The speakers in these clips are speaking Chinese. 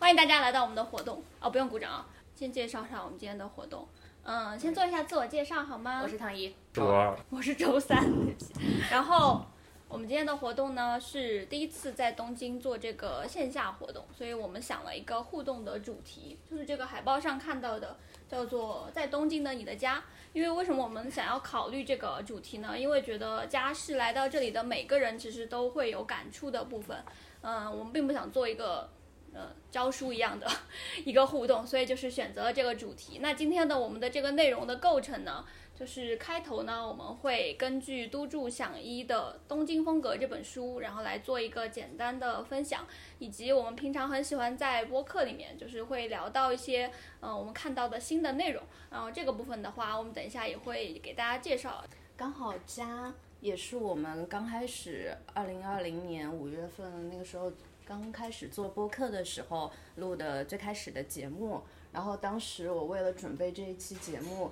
欢迎大家来到我们的活动哦，不用鼓掌啊，先介绍一下我们今天的活动。嗯，先做一下自我介绍好吗？我是唐一，周二，我是周三，对不起。然后我们今天的活动呢是第一次在东京做这个线下活动，所以我们想了一个互动的主题，就是这个海报上看到的，叫做“在东京的你的家”。因为为什么我们想要考虑这个主题呢？因为觉得家是来到这里的每个人其实都会有感触的部分。嗯，我们并不想做一个。呃，教书一样的 一个互动，所以就是选择了这个主题。那今天的我们的这个内容的构成呢，就是开头呢，我们会根据都筑响一的《东京风格》这本书，然后来做一个简单的分享，以及我们平常很喜欢在播客里面，就是会聊到一些嗯我们看到的新的内容。然后这个部分的话，我们等一下也会给大家介绍。刚好家也是我们刚开始二零二零年五月份那个时候。刚开始做播客的时候录的最开始的节目，然后当时我为了准备这一期节目，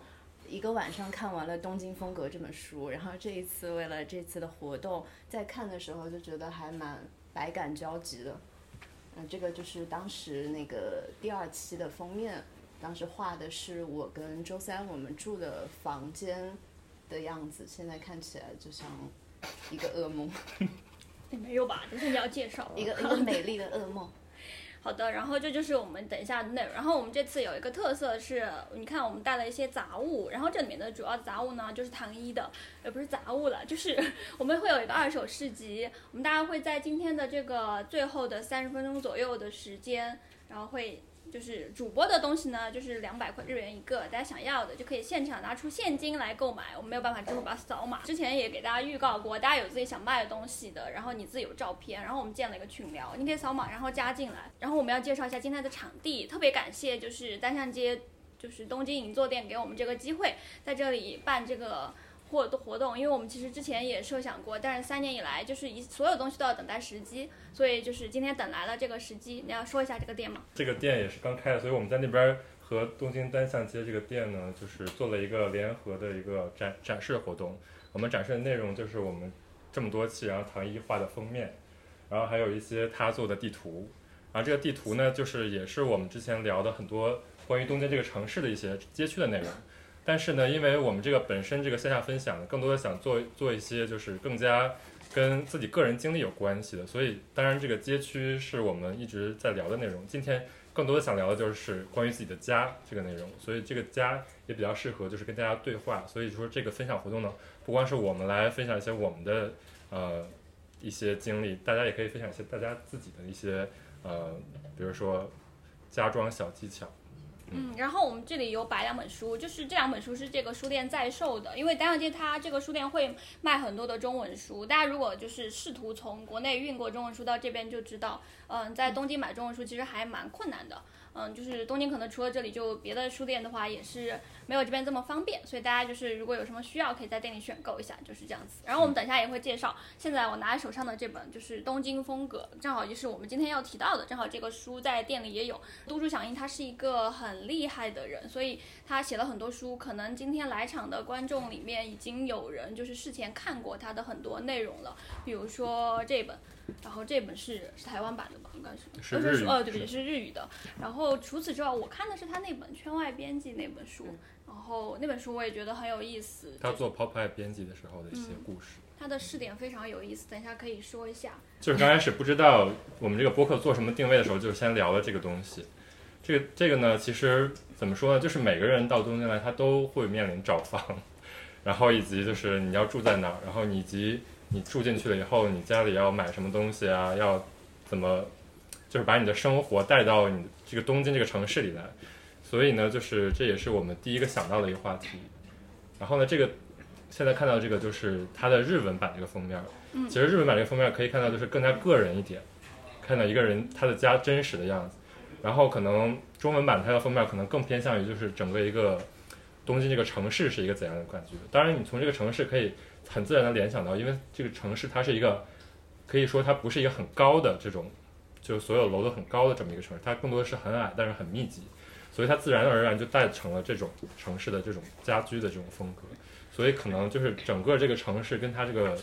一个晚上看完了《东京风格》这本书，然后这一次为了这次的活动，在看的时候就觉得还蛮百感交集的。嗯，这个就是当时那个第二期的封面，当时画的是我跟周三我们住的房间的样子，现在看起来就像一个噩梦。也没有吧，就是你要介绍一个一个美丽的噩梦。好的，然后这就是我们等一下的内容。然后我们这次有一个特色是，你看我们带了一些杂物，然后这里面的主要杂物呢就是唐一的，也不是杂物了，就是 我们会有一个二手市集，我们大概会在今天的这个最后的三十分钟左右的时间，然后会。就是主播的东西呢，就是两百块日元一个，大家想要的就可以现场拿出现金来购买，我们没有办法支付宝扫码。之前也给大家预告过，大家有自己想卖的东西的，然后你自己有照片，然后我们建了一个群聊，你可以扫码然后加进来。然后我们要介绍一下今天的场地，特别感谢就是单向街，就是东京银座店给我们这个机会，在这里办这个。活活动，因为我们其实之前也设想过，但是三年以来就是一所有东西都要等待时机，所以就是今天等来了这个时机。你要说一下这个店吗？这个店也是刚开的，所以我们在那边和东京单向街这个店呢，就是做了一个联合的一个展展示活动。我们展示的内容就是我们这么多期，然后唐一画的封面，然后还有一些他做的地图。然后这个地图呢，就是也是我们之前聊的很多关于东京这个城市的一些街区的内容。但是呢，因为我们这个本身这个线下分享，更多的想做做一些就是更加跟自己个人经历有关系的，所以当然这个街区是我们一直在聊的内容。今天更多的想聊的就是关于自己的家这个内容，所以这个家也比较适合就是跟大家对话。所以说这个分享活动呢，不光是我们来分享一些我们的呃一些经历，大家也可以分享一些大家自己的一些呃，比如说家装小技巧。嗯，然后我们这里有摆两本书，就是这两本书是这个书店在售的，因为单向街它这个书店会卖很多的中文书，大家如果就是试图从国内运过中文书到这边，就知道，嗯，在东京买中文书其实还蛮困难的。嗯，就是东京可能除了这里，就别的书店的话也是没有这边这么方便，所以大家就是如果有什么需要，可以在店里选购一下，就是这样子。然后我们等一下也会介绍，现在我拿在手上的这本就是《东京风格》，正好就是我们今天要提到的，正好这个书在店里也有。都筑响应他是一个很厉害的人，所以他写了很多书，可能今天来场的观众里面已经有人就是事前看过他的很多内容了，比如说这本。然后这本是是台湾版的吧，应该是，是日语，呃，对也，是日语的。然后除此之外，我看的是他那本《圈外编辑》那本书，然后那本书我也觉得很有意思。他做 Pop i 编辑的时候的一些故事。他的试点非常有意思，等一下可以说一下。就是刚开始不知道我们这个播客做什么定位的时候，就先聊了这个东西。这个这个呢，其实怎么说呢，就是每个人到东京来，他都会面临找房，然后以及就是你要住在哪儿，然后以及。你住进去了以后，你家里要买什么东西啊？要怎么，就是把你的生活带到你这个东京这个城市里来。所以呢，就是这也是我们第一个想到的一个话题。然后呢，这个现在看到这个就是它的日文版这个封面。嗯。其实日文版这个封面可以看到就是更加个人一点，看到一个人他的家真实的样子。然后可能中文版它的封面可能更偏向于就是整个一个东京这个城市是一个怎样的感觉。当然，你从这个城市可以。很自然的联想到，因为这个城市它是一个，可以说它不是一个很高的这种，就所有楼都很高的这么一个城市，它更多的是很矮，但是很密集，所以它自然而然就带成了这种城市的这种家居的这种风格，所以可能就是整个这个城市跟它这个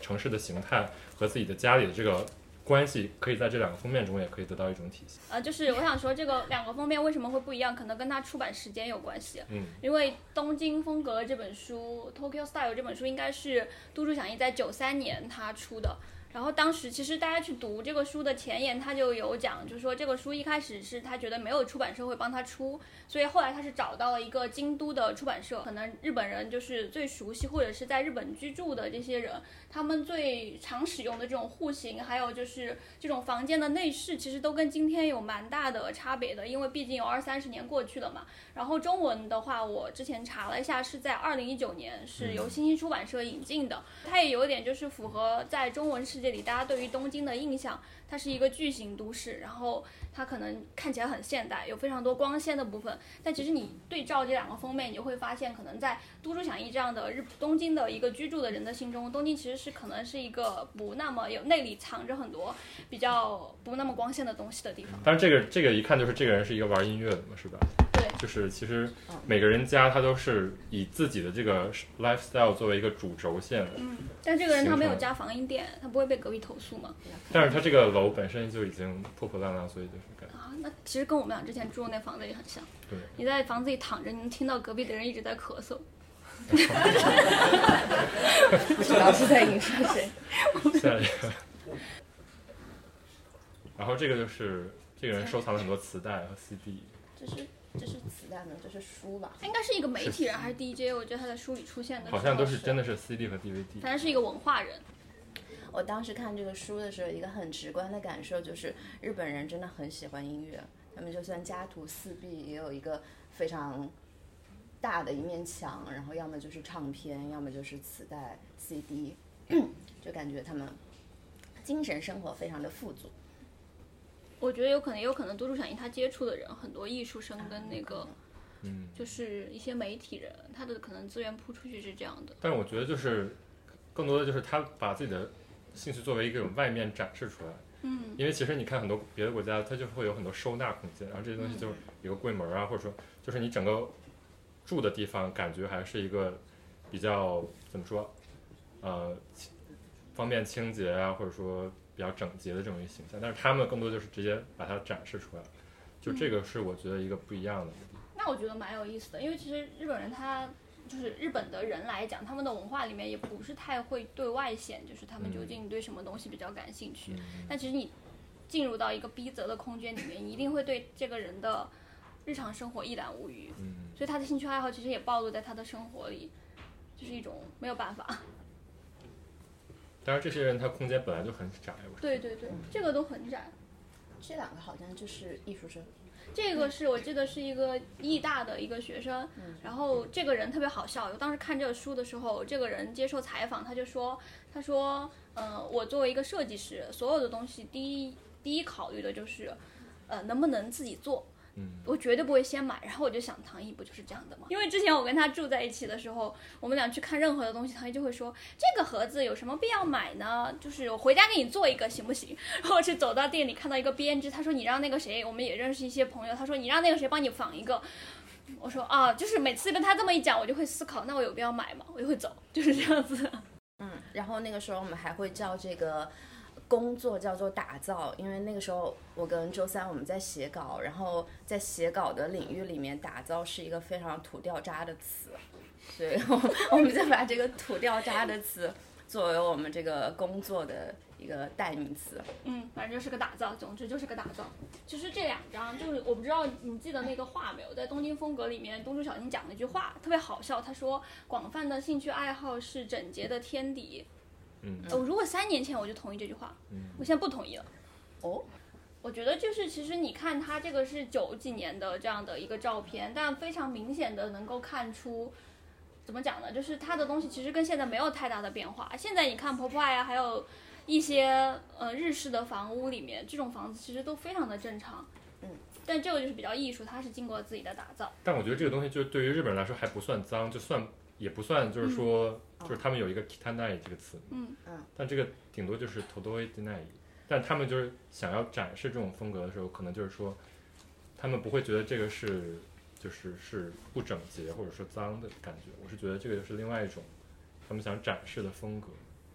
城市的形态和自己的家里的这个关系可以在这两个封面中也可以得到一种体现。呃，就是我想说，这个两个封面为什么会不一样，可能跟它出版时间有关系。嗯，因为《东京风格》这本书，《Tokyo Style》这本书应该是都筑响一在九三年他出的。然后当时其实大家去读这个书的前言，他就有讲，就是说这个书一开始是他觉得没有出版社会帮他出，所以后来他是找到了一个京都的出版社，可能日本人就是最熟悉或者是在日本居住的这些人，他们最常使用的这种户型，还有就是这种房间的内饰，其实都跟今天有蛮大的差别的，因为毕竟有二三十年过去了嘛。然后中文的话，我之前查了一下，是在二零一九年是由新星出版社引进的，它也有点就是符合在中文世界里大家对于东京的印象，它是一个巨型都市，然后它可能看起来很现代，有非常多光鲜的部分。但其实你对照这两个封面，你就会发现，可能在都筑响一这样的日东京的一个居住的人的心中，东京其实是可能是一个不那么有内里藏着很多比较不那么光鲜的东西的地方。但是这个这个一看就是这个人是一个玩音乐的嘛，是吧？对，就是其实每个人家他都是以自己的这个 lifestyle 作为一个主轴线，嗯，但这个人他没有加防音垫，他不会被隔壁投诉吗？但是他这个楼本身就已经破破烂烂，所以就是感觉啊，那其实跟我们俩之前住的那房子也很像。对。你在房子里躺着，你能听到隔壁的人一直在咳嗽。不知道是在影射谁。下一个。然后这个就是这个人收藏了很多磁带和 CD，这是这是磁带呢，这是书吧？他应该是一个媒体人还是 DJ？我觉得他在书里出现的好像都是是真的是 CD 和 DVD。反正是一个文化人。我当时看这个书的时候，一个很直观的感受就是，日本人真的很喜欢音乐。他们就算家徒四壁，也有一个非常大的一面墙，然后要么就是唱片，要么就是磁带、CD，就感觉他们精神生活非常的富足。我觉得有可能，有可能都筑响一他接触的人很多艺术生跟那个嗯，就是一些媒体人，他的可能资源铺出去是这样的。但是我觉得就是更多的就是他把自己的兴趣作为一个外面展示出来。嗯，因为其实你看很多别的国家，它就会有很多收纳空间，然后这些东西嗯就是有个柜门啊，或者说就是你整个住的地方感觉还是一个比较怎么说，呃，方便清洁啊，或者说比较整洁的这种一个形象。但是他们更多就是直接把它展示出来，就这个是我觉得一个不一样的。那我觉得蛮有意思的，因为其实日本人他就是日本的人来讲，他们的文化里面也不是太会对外显，就是他们究竟对什么东西比较感兴趣。但其实你进入到一个逼仄的空间里面，你一定会对这个人的日常生活一览无余。嗯，所以他的兴趣爱好其实也暴露在他的生活里，就是一种没有办法。当然这些人他空间本来就很窄，我对对对，这个都很窄。这两个好像就是艺术生，这个是我记得是一个艺大的一个学生，然后这个人特别好笑。我当时看这个书的时候，这个人接受采访，他就说，他说，呃，我作为一个设计师，所有的东西第一第一考虑的就是，呃，能不能自己做。嗯，我绝对不会先买，然后我就想，唐毅不就是这样的吗？因为之前我跟他住在一起的时候，我们俩去看任何的东西，唐毅就会说，这个盒子有什么必要买呢？就是我回家给你做一个行不行？然后去走到店里看到一个编织，他说你让那个谁，我们也认识一些朋友，他说你让那个谁帮你仿一个。我说啊，就是每次跟他这么一讲，我就会思考，那我有必要买吗？我就会走，就是这样子。嗯，然后那个时候我们还会叫这个工作叫做打造，因为那个时候我跟周三我们在写稿，然后在写稿的领域里面，打造是一个非常土掉渣的词，所以我们我们就把这个土掉渣的词作为我们这个工作的一个代名词。嗯，反正就是个打造，总之就是个打造。其实这两张就是我不知道你记得那个话没有，在《东京风格》里面，东珠小新讲了一句话，特别好笑。他说：“广泛的兴趣爱好是整洁的天敌。”嗯我，如果三年前我就同意这句话，嗯我现在不同意了。哦，我觉得就是，其实你看他这个是九几年的这样的一个照片，但非常明显的能够看出，怎么讲呢？就是他的东西其实跟现在没有太大的变化。现在你看 o p 啊，还有一些呃日式的房屋里面，这种房子其实都非常的正常。嗯，但这个就是比较艺术，它是经过自己的打造。但我觉得这个东西就对于日本人来说还不算脏，就算也不算就是说，就是他们有一个 kitanai 这个词，嗯嗯，但这个顶多就是 todoi denai，但他们就是想要展示这种风格的时候，可能就是说，他们不会觉得这个是就是是不整洁或者说脏的感觉，我是觉得这个是另外一种他们想展示的风格。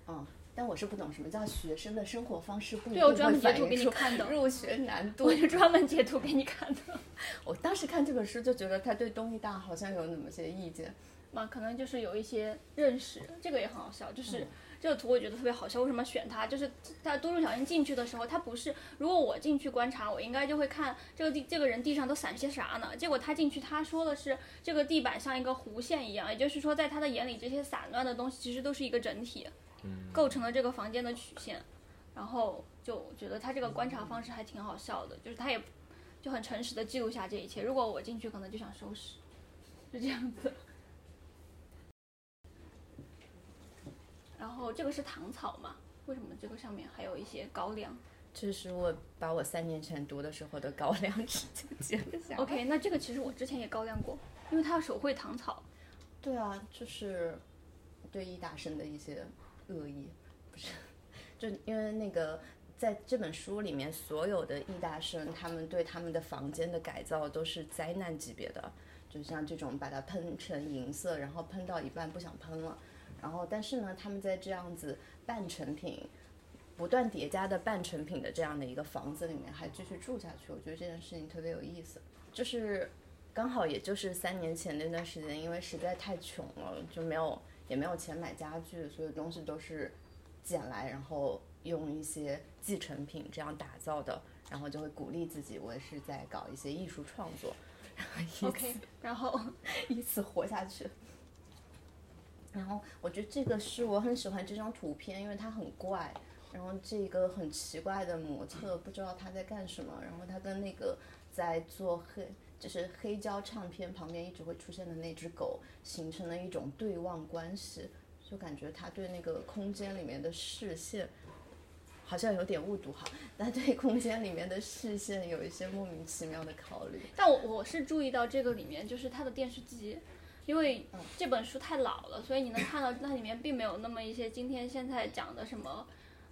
嗯，但我是不懂什么叫学生的生活方式不一对，我定会专门截图给反映出你看的，入学难度我。就专门截图给你看的。我当时看这本书就觉得他对东艺大好像有那么些意见。嘛，可能就是有一些认识，这个也很好笑。嗯就是、这个图我觉得特别好笑，为什么选它？就是在多数小英进去的时候，他不是，如果我进去观察，我应该就会看这个地这个人地上都散些啥呢？结果他进去，他说的是这个地板像一个弧线一样，也就是说，在他的眼里，这些散乱的东西其实都是一个整体，构成了这个房间的曲线。然后就觉得他这个观察方式还挺好笑的，就是他也就很诚实的记录下这一切。如果我进去，可能就想收拾，是这样子。然后这个是糖草嘛？为什么这个上面还有一些高粱这是我把我三年前读的时候的高粱直接截了下。？OK，那这个其实我之前也高粱过，因为它要手绘糖草。对啊，就是对易大生的一些恶意，不是，就因为那个在这本书里面，所有的易大生他们对他们的房间的改造都是灾难级别的，就像这种把它喷成银色，然后喷到一半不想喷了，然后但是呢，他们在这样子半成品。不断叠加的半成品的这样的一个房子里面还继续住下去，我觉得这件事情特别有意思。就是刚好也就是三年前那段时间，因为实在太穷了，就没有也没有钱买家具，所有东西都是捡来，然后用一些继承品这样打造的，然后就会鼓励自己，我也是在搞一些艺术创作，然后 以此 OK，然后以此活下去。然后我觉得这个是我很喜欢这张图片，因为它很怪。然后这个很奇怪的模特不知道他在干什么，然后他跟那个在做黑就是黑胶唱片旁边一直会出现的那只狗形成了一种对望关系，就感觉他对那个空间里面的视线好像有点误读哈，但对空间里面的视线有一些莫名其妙的考虑。但我我是注意到这个里面就是它的电视机，因为这本书太老了，所以你能看到它里面并没有那么一些今天现在讲的什么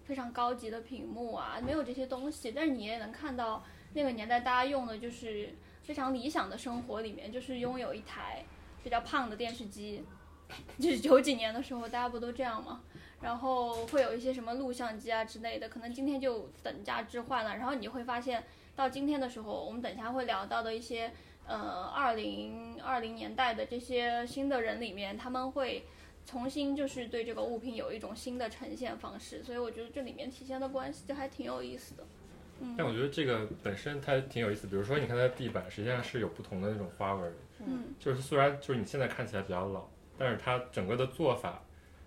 非常高级的屏幕啊，没有这些东西。但是你也能看到那个年代大家用的就是非常理想的生活里面，就是拥有一台比较胖的电视机，就是九几年的时候大家不都这样吗？然后会有一些什么录像机啊之类的，可能今天就等价置换了。然后你会发现，到今天的时候，我们等下会聊到的一些，呃，二零二零年代的这些新的人里面，他们会重新就是对这个物品有一种新的呈现方式。所以我觉得这里面体现的关系就还挺有意思的。嗯但我觉得这个本身它挺有意思，比如说你看它的地板，实际上是有不同的那种花纹儿，嗯，就是虽然就是你现在看起来比较老，但是它整个的做法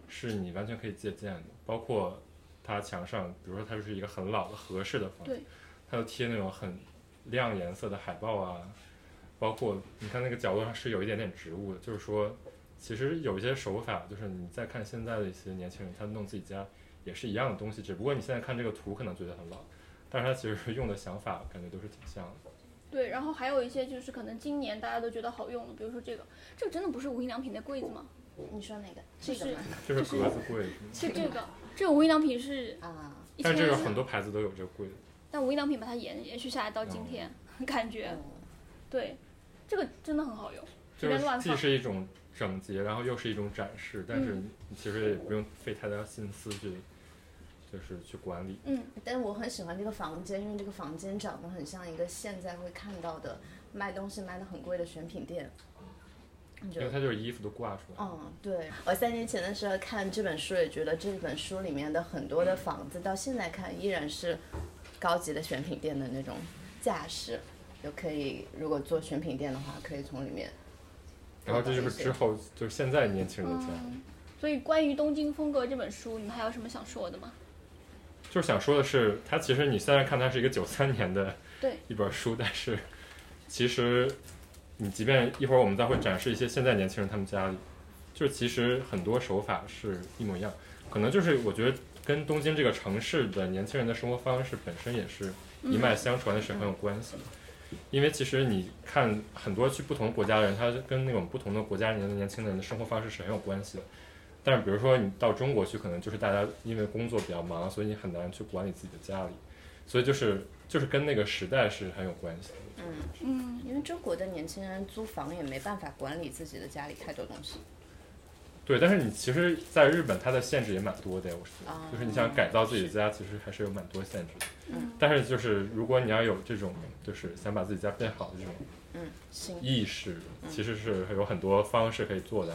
是你完全可以借鉴的，包括它墙上，比如说它就是一个很老的合适的房子，它就贴那种很亮颜色的海报啊，包括你看那个角落上是有一点点植物的，就是说其实有一些手法，就是你再看现在的一些年轻人，他弄自己家也是一样的东西，只不过你现在看这个图可能觉得很老，但是他其实用的想法感觉都是挺像的。对。然后还有一些就是可能今年大家都觉得好用的，比如说这个，这个真的不是无印良品的柜子吗？你说哪个？就是这个吗？就是格子柜，是这个，这个无印良品是啊，但这个很多牌子都有这个柜子。但无印良品把它延延续下来到今天，感觉嗯对，这个真的很好用，随就是既便乱放。是一种整洁，然后又是一种展示，但是嗯你其实也不用费太大心思去，就是去管理。嗯，但我很喜欢这个房间，因为这个房间长得很像一个现在会看到的卖东西卖的很贵的选品店。你觉得因为它就是衣服都挂出来。嗯，对，我三年前的时候看这本书，也觉得这本书里面的很多的房子，到现在看依然是高级的选品店的那种架势，就可以如果做选品店的话，可以从里面。然后这就是之后就是现在年轻人的家，嗯，所以关于《东京风格》这本书，你们还有什么想说的吗？就是想说的是，它其实你虽然看它是一个九三年的对一本书，但是其实你即便一会儿我们再会展示一些现在年轻人他们家里，就是其实很多手法是一模一样，可能就是我觉得跟东京这个城市的年轻人的生活方式本身也是一脉相传的，是很有关系的。因为其实你看很多去不同国家的人，他跟那种不同的国家里面的年轻人的生活方式是很有关系的。但是比如说你到中国去，可能就是大家因为工作比较忙，所以你很难去管理自己的家里，所以就是就是跟那个时代是很有关系的。嗯，嗯，因为中国的年轻人租房也没办法管理自己的家里太多东西。对，但是你其实在日本，它的限制也蛮多的呀，我是觉得，啊就是你想改造自己的家，其实还是有蛮多限制的。嗯但是就是如果你要有这种就是想把自己家变好的这种嗯，行，意识，其实是有很多方式可以做到。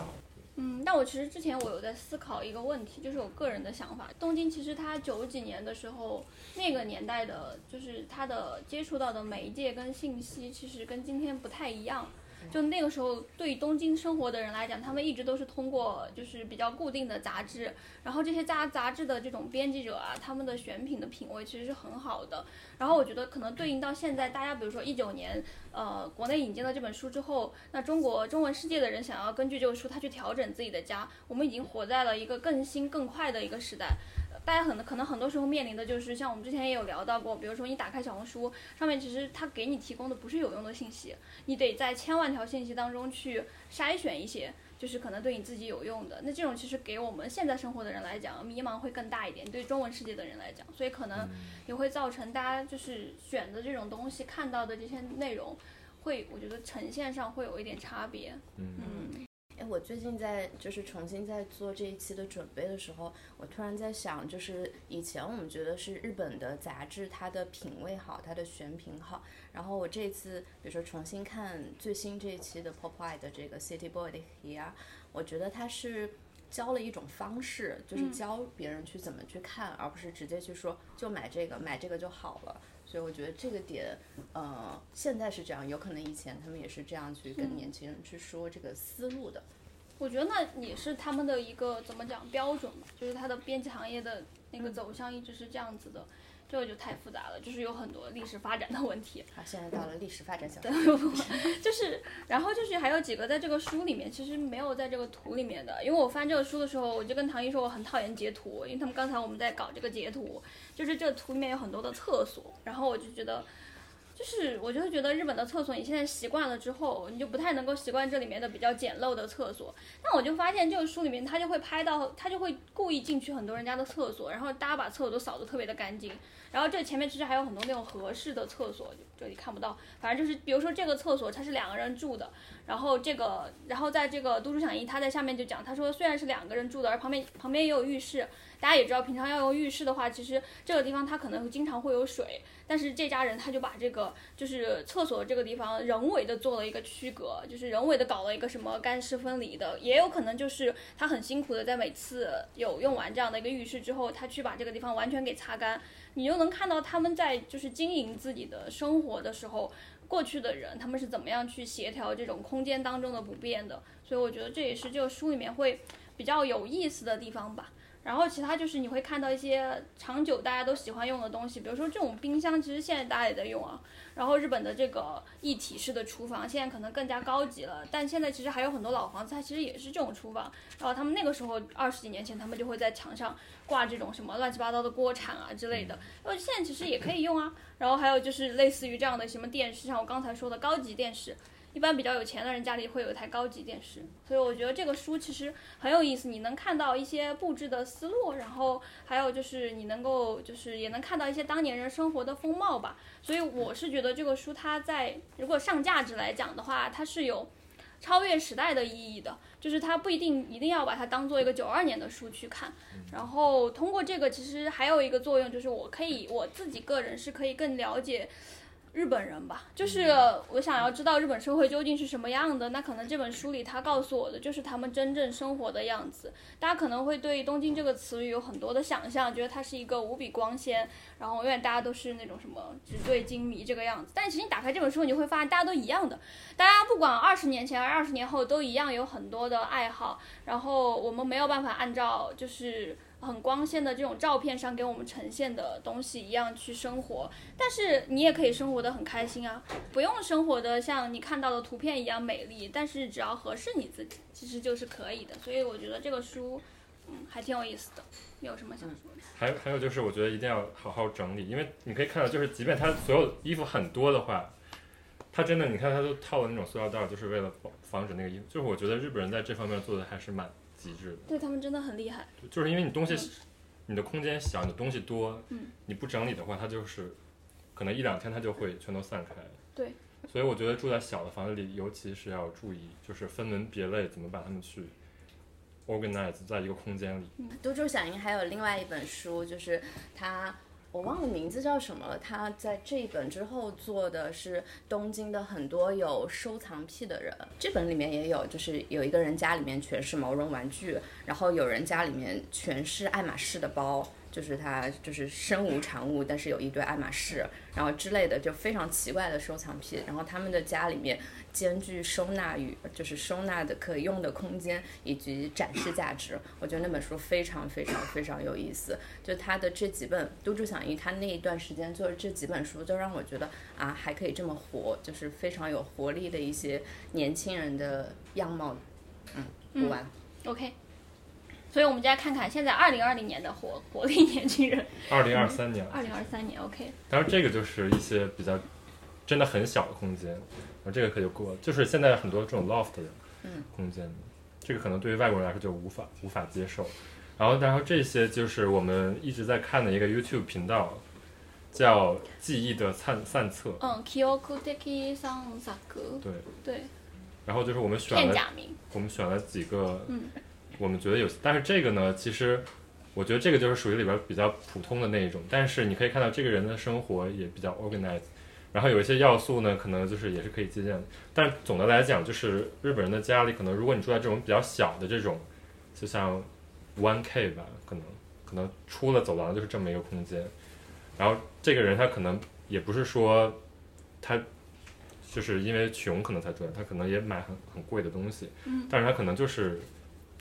嗯，但我其实之前我有在思考一个问题，就是我个人的想法。东京其实它九几年的时候，那个年代的，就是它的接触到的媒介跟信息，其实跟今天不太一样。就那个时候，对东京生活的人来讲，他们一直都是通过就是比较固定的杂志，然后这些杂杂志的这种编辑者啊，他们的选品的品味其实是很好的。然后我觉得可能对应到现在，大家比如说一九年，呃，国内引进了这本书之后，那中国中文世界的人想要根据这个书，他去调整自己的家，我们已经活在了一个更新更快的一个时代。呃大家很可能很多时候面临的就是像我们之前也有聊到过，比如说你打开小红书上面，其实它给你提供的不是有用的信息，你得在千万条信息当中去筛选一些，就是可能对你自己有用的。那这种其实给我们现在生活的人来讲，迷茫会更大一点，对中文世界的人来讲，所以可能也会造成大家就是选的这种东西看到的这些内容，会我觉得呈现上会有一点差别。嗯，嗯哎，我最近在就是重新在做这一期的准备的时候，我突然在想，就是以前我们觉得是日本的杂志，它的品味好，它的选品好。然后我这次，比如说重新看最新这一期的 Pop Eye 的这个 City Boy 的 Here，我觉得它是教了一种方式，就是嗯教别人去怎么去看，而不是直接去说就买这个，买这个就好了。所以我觉得这个点，呃，现在是这样，有可能以前他们也是这样去跟嗯年轻人去说这个思路的。我觉得那也是他们的一个怎么讲标准吧，就是它的编辑行业的那个走向一直是这样子的，这个就太复杂了，就是有很多历史发展的问题。好，现在到了历史发展小对组。就是，然后就是还有几个在这个书里面其实没有在这个图里面的，因为我翻这个书的时候，我就跟唐一说我很讨厌截图，因为他们刚才我们在搞这个截图，就是这个图里面有很多的厕所，然后我就觉得。就是我就会觉得日本的厕所，你现在习惯了之后，你就不太能够习惯这里面的比较简陋的厕所。那我就发现这个书里面，他就会拍到，他就会故意进去很多人家的厕所，然后大家把厕所都扫得特别的干净。然后这前面其实还有很多那种合适的厕所，这里看不到。反正就是，比如说这个厕所它是两个人住的，然后这个，然后在这个都市响应他在下面就讲，他说虽然是两个人住的，而旁边旁边也有浴室。大家也知道，平常要用浴室的话，其实这个地方它可能经常会有水，但是这家人他就把这个就是厕所这个地方人为的做了一个区隔，就是人为的搞了一个什么干湿分离的，也有可能就是他很辛苦的在每次有用完这样的一个浴室之后，他去把这个地方完全给擦干，你就能看到他们在就是经营自己的生活的时候。过去的人他们是怎么样去协调这种空间当中的不便的，所以我觉得这也是这个书里面会比较有意思的地方吧。然后其他就是你会看到一些长久大家都喜欢用的东西，比如说这种冰箱，其实现在大家也在用啊。然后日本的这个一体式的厨房，现在可能更加高级了，但现在其实还有很多老房子，它其实也是这种厨房。然后他们那个时候二十几年前，他们就会在墙上挂这种什么乱七八糟的锅铲啊之类的，然后现在其实也可以用啊。然后还有就是类似于这样的什么电视，像我刚才说的高级电视。一般比较有钱的人家里会有一台高级电视，所以我觉得这个书其实很有意思，你能看到一些布置的思路，然后还有就是你能够就是也能看到一些当年人生活的风貌吧。所以我是觉得这个书它在如果上价值来讲的话，它是有超越时代的意义的，就是它不一定一定要把它当做一个九二年的书去看。然后通过这个，其实还有一个作用就是我可以我自己个人是可以更了解。日本人吧，就是我想要知道日本社会究竟是什么样的。那可能这本书里他告诉我的就是他们真正生活的样子。大家可能会对东京这个词语有很多的想象，觉得它是一个无比光鲜，然后永远大家都是那种什么纸醉金迷这个样子。但其实你打开这本书，你会发现大家都一样的，大家不管二十年前还是二十年后都一样有很多的爱好。然后我们没有办法按照就是。很光鲜的这种照片上给我们呈现的东西一样去生活，但是你也可以生活的很开心啊，不用生活的像你看到的图片一样美丽，但是只要合适你自己，其实就是可以的。所以我觉得这个书，嗯，还挺有意思的。你有什么想说的？还有还有就是，我觉得一定要好好整理，因为你可以看到，就是即便他所有衣服很多的话，他真的你看他都套了那种塑料袋，就是为了防防止那个衣服。就是我觉得日本人在这方面做的还是蛮极致的。对他们真的很厉害。就是因为你东西，你的空间小，你的东西多，嗯你不整理的话，它就是可能一两天它就会全都散开。对，所以我觉得住在小的房子里，尤其是要注意，就是分门别类，怎么把它们去 organize 在一个空间里。都州响应还有另外一本书，就是他。我忘了名字叫什么了。他在这一本之后做的是东京的很多有收藏癖的人，这本里面也有，就是有一个人家里面全是毛绒玩具，然后有人家里面全是爱马仕的包。就是他就是身无长物，但是有一堆爱马仕，然后之类的就非常奇怪的收藏品。然后他们的家里面兼具收纳与就是收纳的可用的空间以及展示价值。我觉得那本书非常非常非常有意思。就他的这几本都筑响一，他那一段时间做的这几本书，就让我觉得啊还可以这么活，就是非常有活力的一些年轻人的样貌。嗯，读完。OK。所以，我们就来看看现在二零二零年的活活力年轻人。二零二三年。二零二三年，OK。当然，这个就是一些比较真的很小的空间，然后，这个可以过。就是现在很多这种 loft 的空间，这个可能对于外国人来说就无法无法接受。然后，然后这些就是我们一直在看的一个 YouTube 频道，叫《记忆的散散册》。嗯，Kyokuteki Sansaku。对。对。然后就是我们选了，我们选了几个。嗯。我们觉得有，但是这个呢，其实我觉得这个就是属于里边比较普通的那一种。但是你可以看到这个人的生活也比较 organized，然后有一些要素呢，可能就是也是可以借鉴的。但总的来讲，就是日本人的家里，可能如果你住在这种比较小的这种，就像 one k 吧，可能可能出了走廊就是这么一个空间。然后这个人他可能也不是说他就是因为穷可能才住，他可能也买很很贵的东西，但是他可能就是。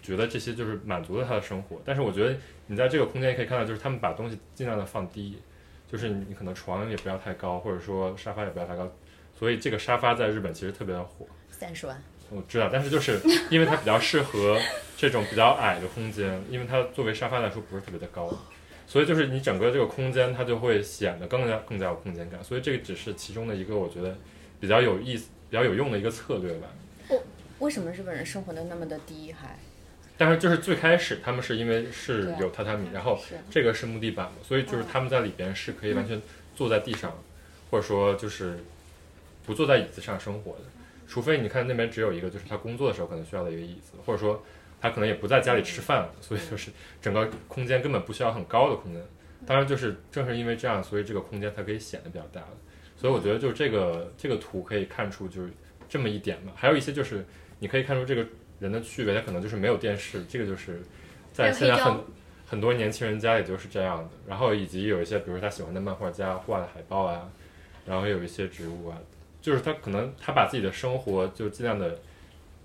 觉得这些就是满足了他的生活，但是我觉得你在这个空间可以看到，就是他们把东西尽量的放低，就是你可能床也不要太高，或者说沙发也不要太高，所以这个沙发在日本其实特别的火。三十万，我知道，但是就是因为它比较适合这种比较矮的空间，因为它作为沙发来说不是特别的高，所以就是你整个这个空间它就会显得更加更加有空间感，所以这个只是其中的一个我觉得比较有意思、比较有用的一个策略吧。哦，为什么日本人生活的那么的低还？但是就是最开始他们是因为是有榻榻米，然后这个是木地板嘛，所以就是他们在里边是可以完全坐在地上，或者说就是不坐在椅子上生活的，除非你看那边只有一个，就是他工作的时候可能需要的一个椅子，或者说他可能也不在家里吃饭，所以就是整个空间根本不需要很高的空间。当然就是正是因为这样，所以这个空间才可以显得比较大的。所以我觉得就是这个这个图可以看出就是这么一点嘛，还有一些就是你可以看出这个。人的区别，他可能就是没有电视，这个就是在现在很很多年轻人家里就是这样的。然后以及有一些，比如说他喜欢的漫画家画的海报啊，然后有一些植物啊，就是他可能他把自己的生活就尽量的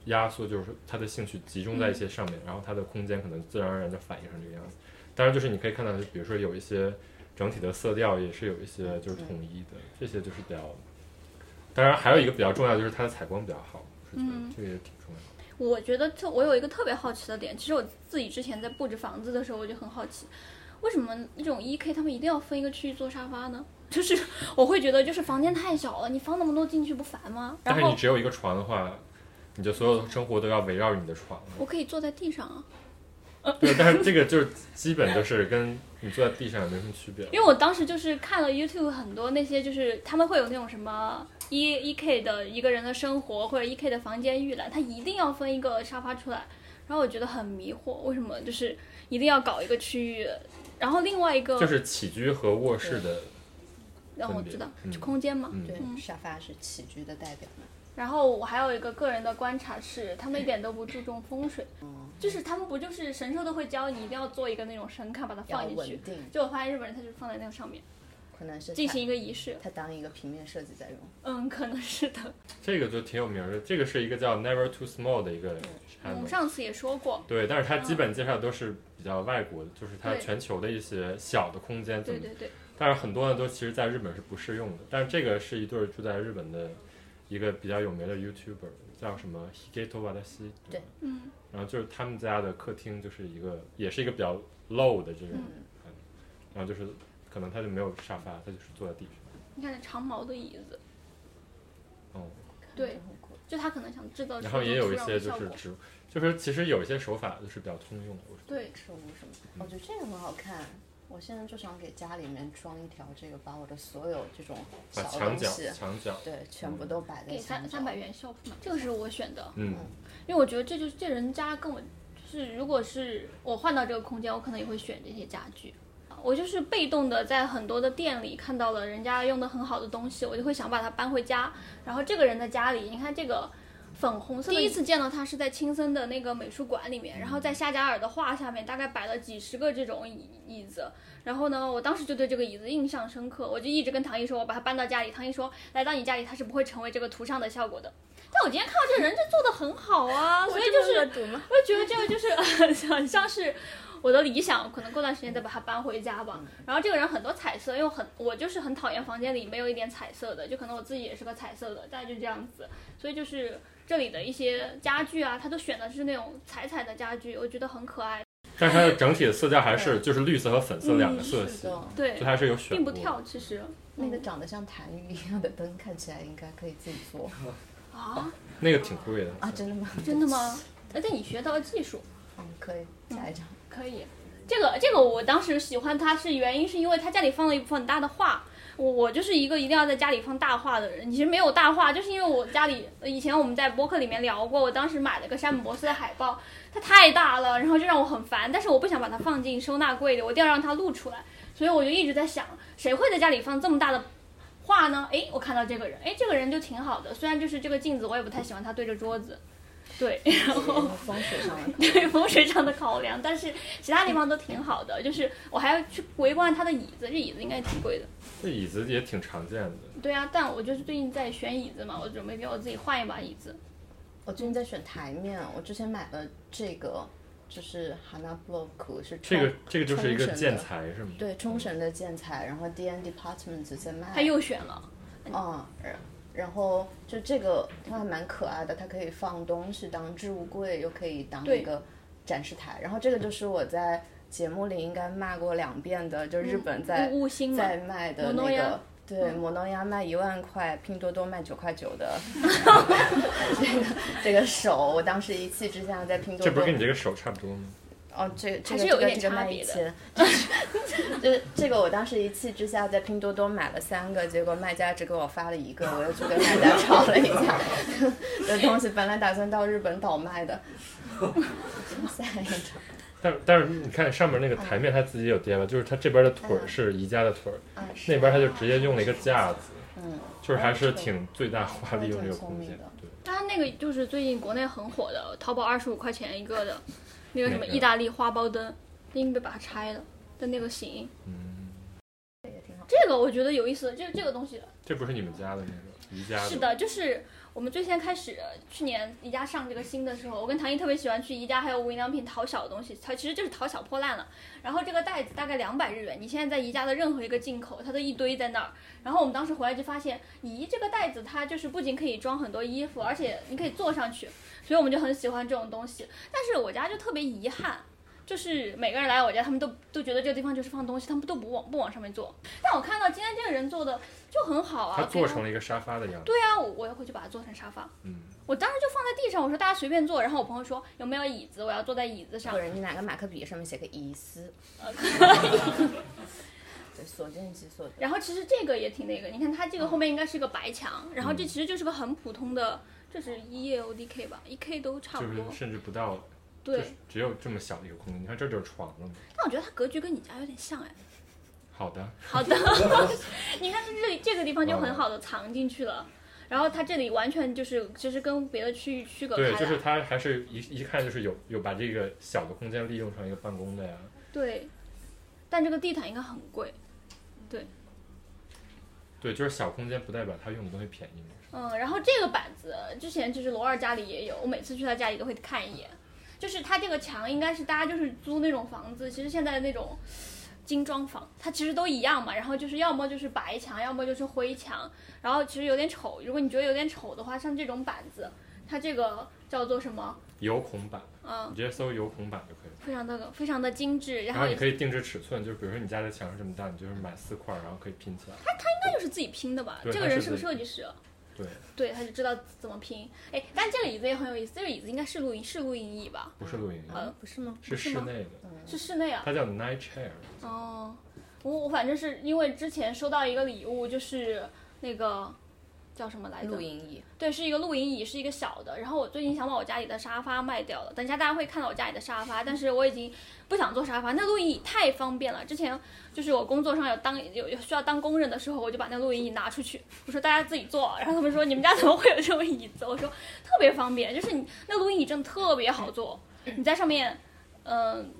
压缩，就是他的兴趣集中在一些上面，然后他的空间可能自然而然就反映成这个样子。当然，就是你可以看到，就比如说有一些整体的色调也是有一些就是统一的，这些就是比较。当然，还有一个比较重要就是它的采光比较好，嗯，这个也挺重要。我觉得特我有一个特别好奇的点，其实我自己之前在布置房子的时候，我就很好奇，为什么那种一 K 他们一定要分一个区域做沙发呢？就是 我会觉得，就是房间太小了，你放那么多进去不烦吗？但是你只有一个床的话，你就所有的生活都要围绕你的床。我可以坐在地上啊。对，但是这个就是基本就是跟你坐在地上也没什么区别。因为我当时就是看了 YouTube 很多那些，就是他们会有那种什么。一一 K 的一个人的生活，或者一 K 的房间预览，他一定要分一个沙发出来，然后我觉得很迷惑，为什么就是一定要搞一个区域？然后另外一个就是起居和卧室的，让我知道空间嘛，对，沙发是起居的代表嘛。然后我还有一个个人的观察是，他们一点都不注重风水，就是他们不就是神兽都会教你一定要做一个那种神龛把它放进去，就我发现日本人他就放在那个上面。可能是进行一个仪式，它当一个平面设计在用。嗯，可能是的。这个就挺有名的，这个是一个叫 Never Too Small 的一个我们上次也说过。对，但是它基本介绍都是比较外国的，就是它全球的一些小的空间。对对对。但是很多呢，都其实在日本是不适用的。但是这个是一对住在日本的一个比较有名的 YouTuber，叫什么 Higeto Wadashi。对，嗯。然后就是他们家的客厅就是一个，也是一个比较 low 的这种，嗯然后就是。可能他就没有沙发，他就是坐在地上。你看那长毛的椅子。哦。对，就他可能想制造。然后也有一些就是植，就是其实有一些手法就是比较通用的。对，植物什么？我觉得这个很好看。我现在就想给家里面装一条这个，把我的所有这种小东西，墙角，对，全部都摆在。给三三百元 shop 嘛，这个是我选的。嗯。因为我觉得这就是这人家跟我。就是如果是我换到这个空间，我可能也会选这些家具。我就是被动的在很多的店里看到了人家用的很好的东西，我就会想把它搬回家。然后这个人的家里，你看这个粉红色，第一次见到他是在青森的那个美术馆里面，然后在夏加尔的画下面大概摆了几十个这种椅椅子。然后呢，我当时就对这个椅子印象深刻，我就一直跟唐毅说，我把它搬到家里。唐毅说，来到你家里，它是不会成为这个图上的效果的。但我今天看到这个人，这做的很好啊，所以就是我就觉得这个就是 很像是。我的理想可能过段时间再把它搬回家吧。然后这个人很多彩色，因为很我就是很讨厌房间里没有一点彩色的，就可能我自己也是个彩色的，大概就这样子。所以就是这里的一些家具啊，他都选的是那种彩彩的家具，我觉得很可爱。但是它的整体的色调还是就是绿色和粉色两个色系，对，就还是有选。并不跳，其实那个长得像痰盂一样的灯，看起来应该可以自己做。啊？那个挺贵的啊？真的吗？真的吗？而且你学到了技术。嗯，可以下一张。可以，这个这个我当时喜欢它是原因是因为他家里放了一幅很大的画，我我就是一个一定要在家里放大画的人。其实没有大画，就是因为我家里以前我们在播客里面聊过，我当时买了个山姆博斯的海报，它太大了，然后就让我很烦。但是我不想把它放进收纳柜里，我一定要让它露出来，所以我就一直在想，谁会在家里放这么大的画呢？哎，我看到这个人，哎，这个人就挺好的，虽然就是这个镜子我也不太喜欢它对着桌子。对，然后风水上的对风水上的考量，但是其他地方都挺好的。就是我还要去围观他的椅子，这椅子应该挺贵的。这椅子也挺常见的。对啊，但我就是最近在选椅子嘛，我准备给我自己换一把椅子。我最近在选台面，我之前买了这个就是 Hana Block 是这个这个就是一个建材是吗？对，冲绳的建材，然后 D N Department 在卖。他又选了。嗯。然后就这个，它还蛮可爱的，它可以放东西当置物柜，又可以当一个展示台。然后这个就是我在节目里应该骂过两遍的，就日本在在卖的那个，对，摩诺亚卖一万块，拼多多卖九块九的 这个这个手，我当时一气之下在拼多多，这不是跟你这个手差不多吗？哦，这这个这个这个卖一千，就是这个我当时一气之下在拼多多买了三个，结果卖家只给我发了一个，我又去跟卖家 吵了一架。这东西本来打算到日本倒卖的，下一张。但但是你看上面那个台面，它自己有叠了，就是它这边的腿儿是宜家的腿儿，那边它就直接用了一个架子，嗯，就是还是挺最大化利用这个空间。对，它那个就是最近国内很火的，淘宝二十五块钱一个的。那个什么意大利花苞灯，应该把它拆了的那个型，嗯，这也挺好。这个我觉得有意思，这这个东西。这不是你们家的那个宜家的？是的，就是我们最先开始去年宜家上这个新的时候，我跟唐毅特别喜欢去宜家还有无印良品淘小的东西，它其实就是淘小破烂了。然后这个袋子大概两百日元，你现在在宜家的任何一个进口，它都一堆在那儿。然后我们当时回来就发现，咦，这个袋子它就是不仅可以装很多衣服，而且你可以坐上去。所以我们就很喜欢这种东西，但是我家就特别遗憾，就是每个人来我家，他们都都觉得这个地方就是放东西，他们都不往不往上面坐。但我看到今天这个人做的就很好啊，他做成了一个沙发的样子。对啊，我我要回去把它做成沙发。嗯，我当时就放在地上，我说大家随便坐。然后我朋友说有没有椅子，我要坐在椅子上。或者你拿个马克笔上面写个椅子。呃，可以。对，所见即所得。然后其实这个也挺那个，你看它这个后面应该是个白墙，然后这其实就是个很普通的。这是一页 O D K 吧，一 K 都差不多，甚至不到，对，只有这么小的一个空间。你看这就是床了。但我觉得它格局跟你家有点像哎。好的。好的。你看它这里这个地方就很好的藏进去了，然后它这里完全就是其实跟别的区域区隔开对，就是它还是一一看就是有有把这个小的空间利用成一个办公的呀。对。但这个地毯应该很贵。对。对，就是小空间不代表它用的东西便宜嘛。嗯，然后这个板子之前就是罗二家里也有，我每次去他家里都会看一眼。就是他这个墙应该是大家就是租那种房子，其实现在的那种精装房，它其实都一样嘛。然后就是要么就是白墙，要么就是灰墙，然后其实有点丑。如果你觉得有点丑的话，像这种板子，它这个叫做什么？有孔板。嗯，你直接搜有孔板就可以了。非常的非常的精致，然后你可以定制尺寸，就比如说你家的墙是这么大，你就是买四块，然后可以拼起来。他他应该就是自己拼的吧？这个人是个设计师。对，对，他就知道怎么拼。哎，但这个椅子也很有意思，这个椅子应该是露营，是露营椅吧？不是露营椅，呃，不是吗？是室内的，是室内啊。它叫 night chair。哦，我我反正是因为之前收到一个礼物，就是那个叫什么来着？露营椅，对，是一个露营椅，是一个小的。然后我最近想把我家里的沙发卖掉了，等一下大家会看到我家里的沙发，但是我已经不想做沙发。那露营椅太方便了，之前就是我工作上有当有有需要当工人的时候，我就把那露营椅拿出去，我说大家自己坐。然后他们说你们家怎么会有这种椅子？我说特别方便，就是你那露营椅真的特别好坐，你在上面，嗯、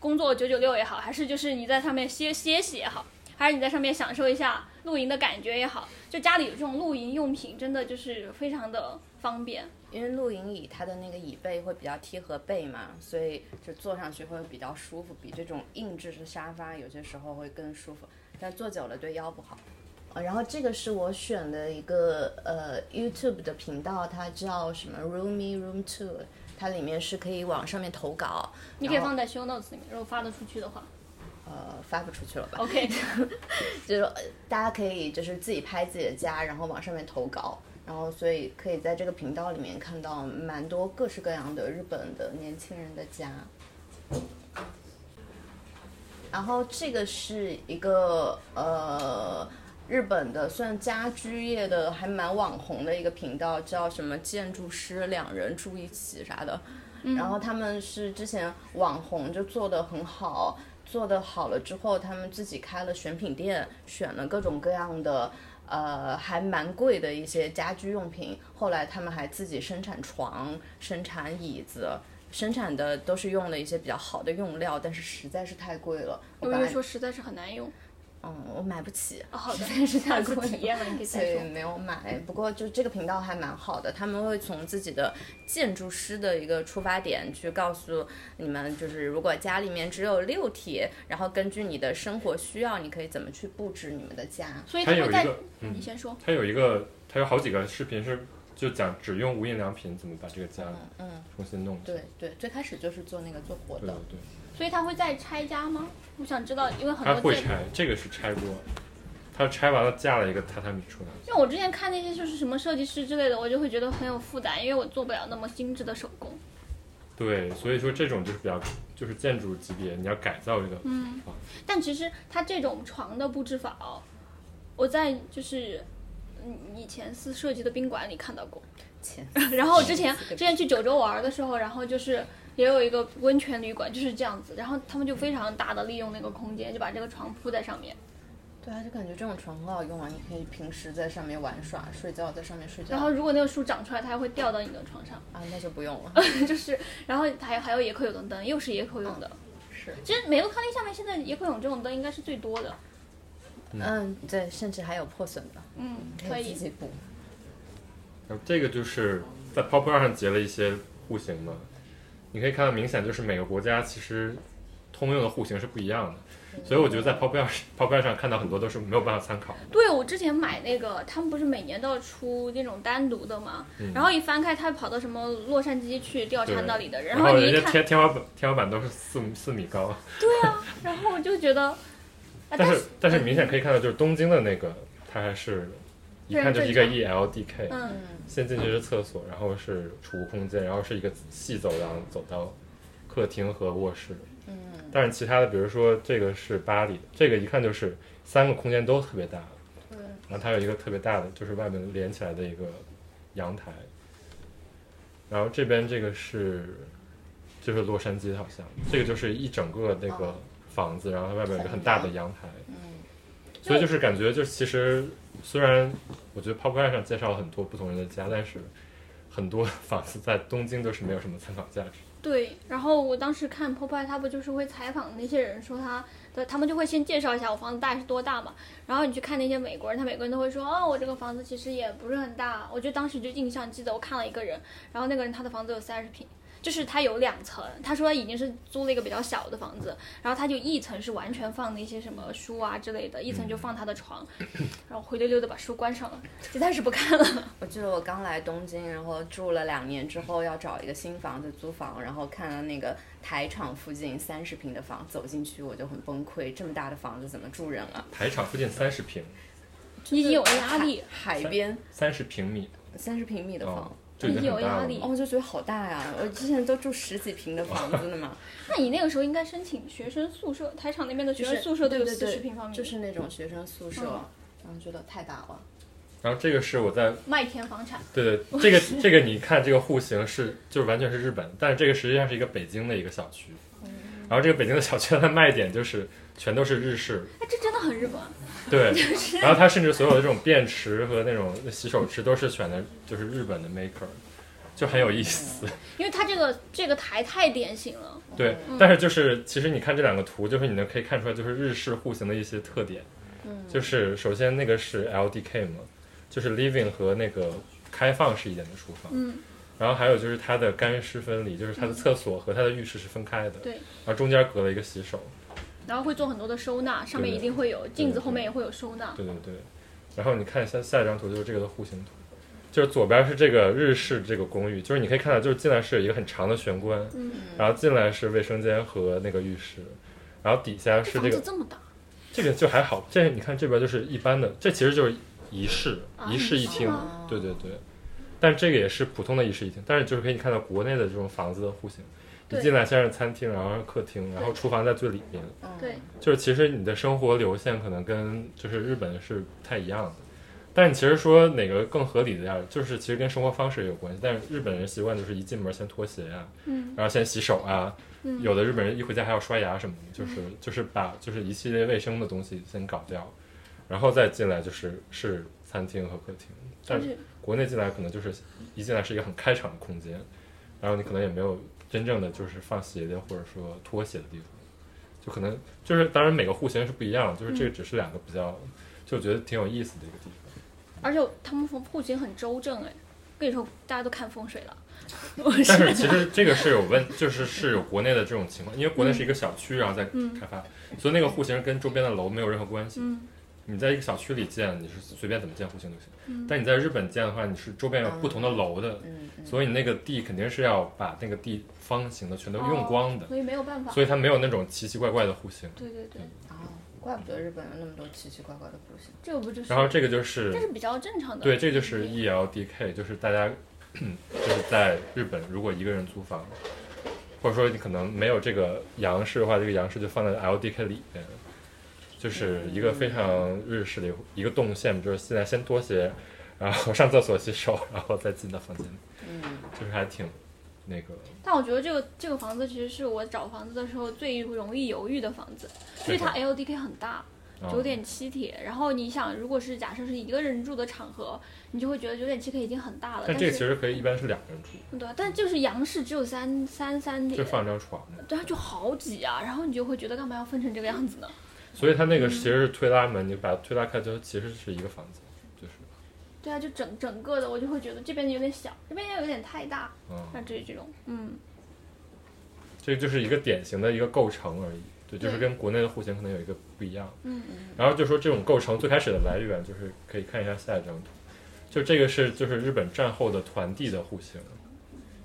工作九九六也好，还是就是你在上面歇歇息也好，还是你在上面享受一下露营的感觉也好，就家里有这种露营用品，真的就是非常的方便。因为露营椅它的那个椅背会比较贴合背嘛，所以就坐上去会比较舒服，比这种硬质的沙发有些时候会更舒服，但坐久了对腰不好。呃然后这个是我选的一个呃 YouTube 的频道，它叫什么 Roomy Room Two，它里面是可以往上面投稿，你可以放在 show notes 里面，如果发得出去的话。呃发不出去了吧？OK，就是呃大家可以就是自己拍自己的家，然后往上面投稿，然后所以可以在这个频道里面看到蛮多各式各样的日本的年轻人的家。然后这个是一个呃日本的算家居业的还蛮网红的一个频道，叫什么建筑师两人住一起啥的。然后他们是之前网红就做的很好，做的好了之后，他们自己开了选品店，选了各种各样的。呃，还蛮贵的一些家居用品。后来他们还自己生产床、生产椅子，生产的都是用了一些比较好的用料，但是实在是太贵了。我有人说实在是很难用。嗯，我买不起。哦，好的，实在是太下次贵体验了，你可以所再说。以没有买。不过就这个频道还蛮好的，他们会从自己的建筑师的一个出发点去告诉你们，就是如果家里面只有六体，然后根据你的生活需要，你可以怎么去布置你们的家。所以他会在还有一个，嗯你，先说。他有一个，他有好几个视频是就讲只用无印良品怎么把这个家嗯，重新弄。对对，最开始就是做那个做活的。对对对，所以他会再拆家吗？我想知道，因为很多他，会拆，这个是拆过，他拆完了架了一个榻榻米出来。因为我之前看那些就是什么设计师之类的，我就会觉得很有负担，因为我做不了那么精致的手工。对，所以说这种就是比较就是建筑级别，你要改造这个，嗯，但其实它这种床的布置法哦，我在就是嗯以前是设计的宾馆里看到过。前 然后我之前之前去九州玩的时候，然后就是也有一个温泉旅馆就是这样子，然后他们就非常大的利用那个空间，就把这个床铺在上面，对啊，就感觉这种床很好用啊，你可以平时在上面玩耍、睡觉，在上面睡觉。然后如果那个树长出来，它还会掉到你的床上，啊，那就不用了。就是然后还有还有野口有的灯，又是野口用的。是，其实美露康利下面现在野口泳这种灯应该是最多的，嗯，对，甚至还有破损的，嗯，可以可以自。己补。然后这个就是在 Pop Art 上结了一些户型嘛，你可以看到明显就是每个国家其实通用的户型是不一样的，所以我觉得在 Pop Art Pop Art 上看到很多都是没有办法参考。对，我之前买那个，他们不是每年都要出那种单独的嘛，嗯。然后一翻开，他跑到什么洛杉矶去调查那里的人，然后人家后你一看，天天花板天花板都是四四米高，对啊，然后我就觉得，啊、但是是但是明显可以看到就是东京的那个它还是一看就是一个 ELDK，嗯，先进去是厕所，然后是储物空间，然后是一个细走廊走到客厅和卧室。嗯，但是其他的，比如说这个是巴黎，这个一看就是三个空间都特别大，对，然后它有一个特别大的，就是外面连起来的一个阳台。然后这边这个是就是洛杉矶，好像这个就是一整个那个哦。房子，然后它外面有一个很大的阳台。嗯，所以就是感觉，就其实虽然我觉得 Pop Art 上介绍了很多不同人的家，但是很多 房子在东京都是没有什么参考价值。对。然后我当时看 Popeye，他不就是会采访那些人，说他的他们就会先介绍一下我房子大概是多大嘛，然后你去看那些美国人，他美国人都会说，哦，我这个房子其实也不是很大。我就当时就印象记得我看了一个人，然后那个人他的房子有三十平。就是他有两层，他说已经是租了一个比较小的房子，然后他就一层是完全放那些什么书啊之类的，一层就放他的床，然后灰溜溜的把书关上了，就暂时不看了。我记得我刚来东京，然后住了两年之后，要找一个新房子租房，然后看了那个台场附近三十平的房，走进去我就很崩溃，这么大的房子怎么住人啊？台场附近三十平，你已经有压力，海海边三十平米，三十平米的哦。房，，就。有压力哦，我就觉得好大呀！我之前都住十几平的房子呢嘛，那你那个时候应该申请学生宿舍，台场那边的学生宿舍都有四对对对十平方米，就是那种学生宿舍，嗯然后觉得太大了。然后这个是我在 麦田房产，对对，这个这个你看这个户型是就是完全是日本，但是这个实际上是一个北京的一个小区，然后这个北京的小区它的卖点就是全都是日式，哎，这真的很日本。啊。对，然后它甚至所有的这种便池和那种洗手池都是选的就是日本的 maker，就很有意思。因为它这个这个台太典型了，对，但是就是其实你看这两个图，就是你能可以看出来就是日式户型的一些特点，就是首先那个是 LDK 嘛，就是 living 和那个开放式一点的厨房，嗯，然后还有就是它的干湿分离，就是它的厕所和它的浴室是分开的，对，然后中间隔了一个洗手，然后会做很多的收纳，上面一定会有镜子，后面也会有收纳。对对对，然后你看下下一张图就是这个的户型图，就是左边是这个日式这个公寓，就是你可以看到就是进来是有一个很长的玄关，嗯，然后进来是卫生间和那个浴室，然后底下是这这个这么大，这个就还好，这你看这边就是一般的，这其实就是一室啊一室一厅，对对对，但这个也是普通的一室一厅，但是就是可以看到国内的这种房子的户型，一进来先是餐厅，然后是客厅，然后厨房在最里面，就是其实你的生活流线可能跟就是日本是不太一样的，但你其实说哪个更合理的呀？就是其实跟生活方式也有关系，但是日本人习惯就是一进门先脱鞋呀、嗯然后先洗手啊，嗯有的日本人一回家还要刷牙什么的，就是就是把就是一系列卫生的东西先搞掉，然后再进来就是是餐厅和客厅，但是国内进来可能就是一进来是一个很开敞的空间，然后你可能也没有真正的就是放鞋的或者说拖鞋的地方，就可能就是当然每个户型是不一样，就是这个只是两个比较，就觉得挺有意思的一个地方。而且他们户户型很周正哎，跟你说大家都看风水了，但是其实这个是有问，就是是有国内的这种情况，因为国内是一个小区，然后再嗯。开发，所以那个户型跟周边的楼没有任何关系。嗯你在一个小区里建，你是随便怎么建户型都行。嗯但你在日本建的话，你是周边有不同的楼的，嗯嗯所以你那个地肯定是要把那个地方形的全都用光的，所以没有办法。所以它没有那种奇奇怪怪的户型。对对对，哦，怪不得日本有那么多奇奇怪怪的户型。这个不就是然后这个就是这是比较正常的。对，这就是 E ELDK，就是大家 就是在日本如果一个人租房，或者说你可能没有这个洋式的话，这个洋式就放在 LDK 里边，就是一个非常日式的一个动线，就是现在先脱鞋，然后上厕所洗手，然后再进到房间里，嗯，就是还挺那个。但我觉得这个这个房子其实是我找房子的时候最容易犹豫的房子，因为它 LDK 很大，啊九点七铁。然后你想，如果是假设是一个人住的场合，你就会觉得九点七 K 已经很大了。但但这个其实可以一般是两个人住，对啊，但就是洋式只有三三三点，就放张床。对啊，就好挤啊。然后你就会觉得干嘛要分成这个样子呢？所以它那个其实是推拉门，你把它推拉开之后，其实是一个房子，就是对啊，就整整个的，我就会觉得这边有点小，这边又有点太大。嗯。那这这种，嗯，这就是一个典型的一个构成而已，对，就是跟国内的户型可能有一个不一样。嗯然后就说这种构成最开始的来源，就是可以看一下下一张图，就这个是就是日本战后的团地的户型，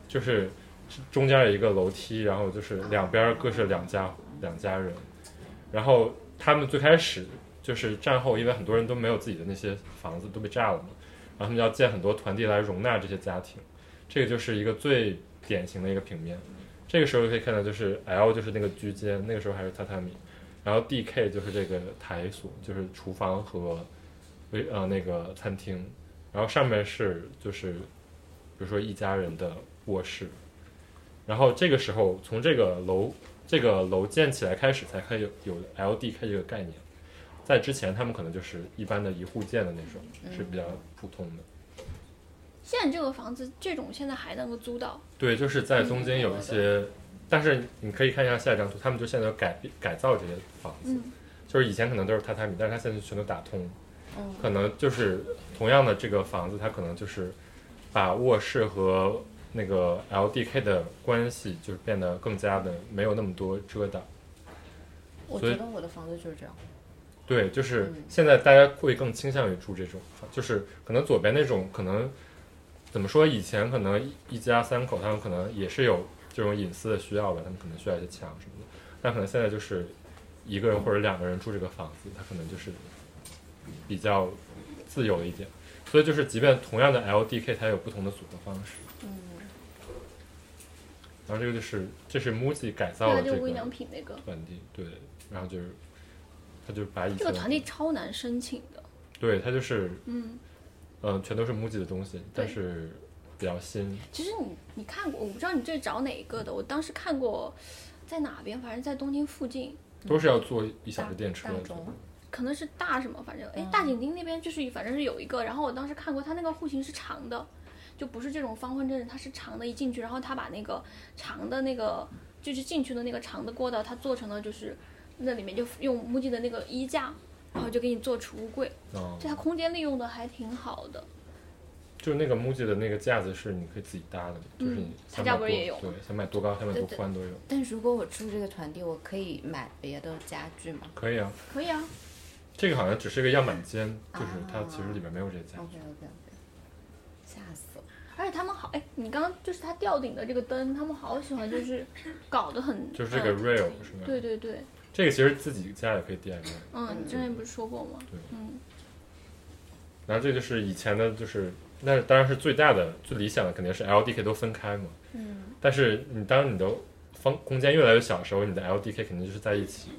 就是中间有一个楼梯，然后就是两边各是两家两家人，然后他们最开始就是战后，因为很多人都没有自己的那些房子都被炸了嘛，然后他们要建很多团地来容纳这些家庭，这个就是一个最典型的一个平面。这个时候可以看到，就是 L 就是那个居间，那个时候还是榻榻米，然后 DK 就是这个台所，就是厨房和微呃那个餐厅，然后上面是就是比如说一家人的卧室，然后这个时候从这个楼这个楼建起来开始，才可以有有 LDK 这个概念，在之前他们可能就是一般的一户建的那种，是比较普通的。现在这个房子这种现在还能够租到，对，就是在东京有一些，但是你可以看一下下一张图，他们就现在有改改造这些房子，嗯。就是以前可能都是榻榻米，但是它现在全都打通，嗯。可能就是同样的这个房子，它可能就是把卧室和那个 LDK 的关系就是变得更加的没有那么多遮挡。我觉得我的房子就是这样。对，就是嗯现在大家会更倾向于住这种，就是可能左边那种可能怎么说，以前可能一一家三口，他们可能也是有这种隐私的需要吧，他们可能需要一些墙什么的，但可能现在就是一个人或者两个人住这个房子，他可能就是比较自由一点，所以就是即便同样的 LDK，它有不同的组合方式。嗯，然后这个就是这是 MUJI 改造的这个就无印良品那个，团地，对，然后就是他就把以前这个团体超难申请的，对他就是嗯，嗯、全都是 MUJI 的东西，但是比较新。其实你你看过，我不知道你这找哪一个的。我当时看过，在哪边，反正在东京附近，都是要坐一小时电车可能是大什么，反正哎嗯大井町那边就是反正是有一个。然后我当时看过，它那个户型是长的，就不是这种方方正正，它是长的，一进去，然后他把那个长的那个就是进去的那个长的过道，它做成了就是那里面就用 MUJI 的那个衣架。然后就给你做储物柜，哦就它空间利用的还挺好的。就是那个 MUJI 的那个架子是你可以自己搭的，就是你嗯他家想买多不是也有对，想买多高想买多宽都有，但如果我住这个团地，我可以买别的家具吗可以啊。可以啊，这个好像只是个样板间，就是啊它其实里面没有这些架。？OK OK OK，吓死了！而且他们好，哎，你刚刚就是它吊顶的这个灯，他们好喜欢，就是 搞得很，就是这个呃 rail 是吗？对对对，这个其实自己家也可以 DIY。嗯，你之前不是说过吗？对嗯，然后这就是以前的，就是那当然是最大的、最理想的，肯定是 LDK 都分开嘛。嗯，但是你当你的方空间越来越小的时候，你的 LDK 肯定就是在一起。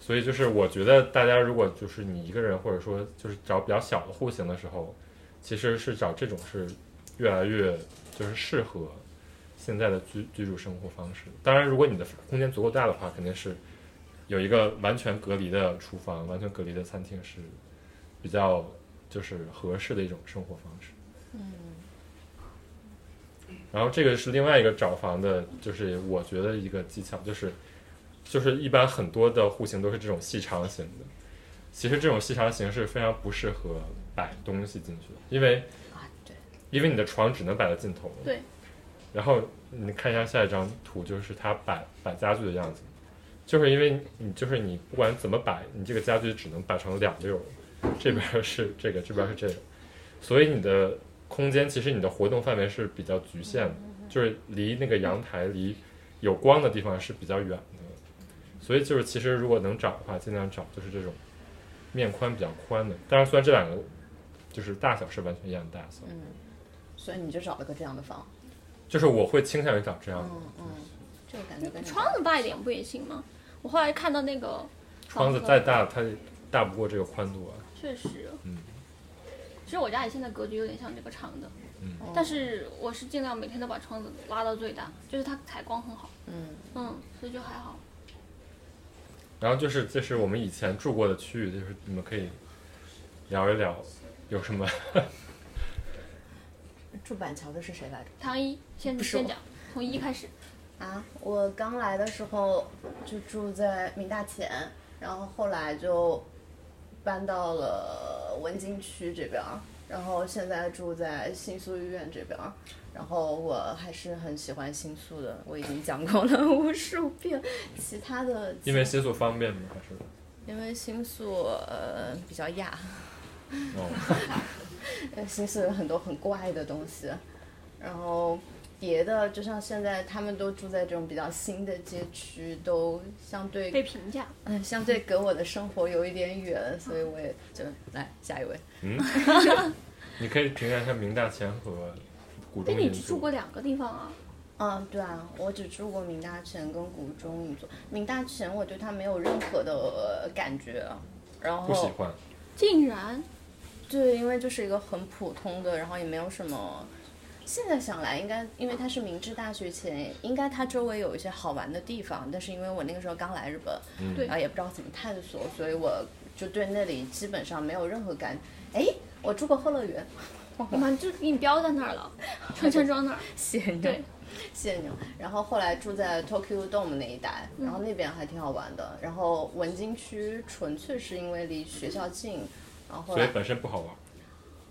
所以就是我觉得大家如果就是你一个人或者说就是找比较小的户型的时候，其实是找这种是越来越就是适合现在的居居住生活方式。当然，如果你的空间足够大的话，肯定是有一个完全隔离的厨房、完全隔离的餐厅是比较就是合适的一种生活方式。然后这个是另外一个找房的，就是我觉得一个技巧，就是就是一般很多的户型都是这种细长型的，其实这种细长型是非常不适合摆东西进去，因为啊，对，因为你的床只能摆在尽头。对。然后你看一下下一张图，就是它摆摆家具的样子，就是因为你就是你不管怎么摆，你这个家具只能摆成两溜儿，这边儿是这个，这边儿是这个，所以你的空间其实你的活动范围是比较局限的，就是离那个阳台离有光的地方是比较远的，所以就是其实如果能找的话，尽量找就是这种面宽比较宽的。当然，虽然这两个就是大小是完全一样的大小，嗯，所以你就找了个这样的房，就是我会倾向于找这样的。嗯嗯，这个感觉跟你窗子大一点不也行吗？我后来看到那个 窗子再大，它大不过这个宽度啊。确实，嗯，其实我家里现在格局有点像这个长的，嗯哦但是我是尽量每天都把窗子拉到最大，就是它采光很好，嗯嗯，所以就还好。然后就是这是我们以前住过的区域，就是你们可以聊一聊有什么。住板桥的是谁来着？唐一先先讲，从一开始，啊，我刚来的时候就住在明大前，然后后来就搬到了文京区这边儿，然后现在住在新宿医院这边儿。然后我还是很喜欢新宿的，我已经讲过了无数遍。其他的因为新宿方便吗？还是？因为新宿呃比较亚，哦，呃新宿有很多很怪的东西，然后别的就像现在他们都住在这种比较新的街区，都相对被评价，嗯，相对跟我的生活有一点远，所以我也就来下一位。嗯，你可以评价一下明大前和古哎，你中银座。只住过两个地方啊？嗯，对啊，我只住过明大前跟古中一座。明大前我对它没有任何的、呃感觉，然后不喜欢，竟然，对，因为就是一个很普通的，然后也没有什么。现在想来，应该因为它是明治大学前，应该它周围有一些好玩的地方，但是因为我那个时候刚来日本，嗯对然后也不知道怎么探索，所以我就对那里基本上没有任何感。哎，我住过后乐园，我们就给你标在那儿了，春山庄那儿。谢谢你。对，谢谢你。然后后来住在 Tokyo Dome 那一带，然后那边还挺好玩的。然后文京区纯粹是因为离学校近，然后后所以本身不好玩。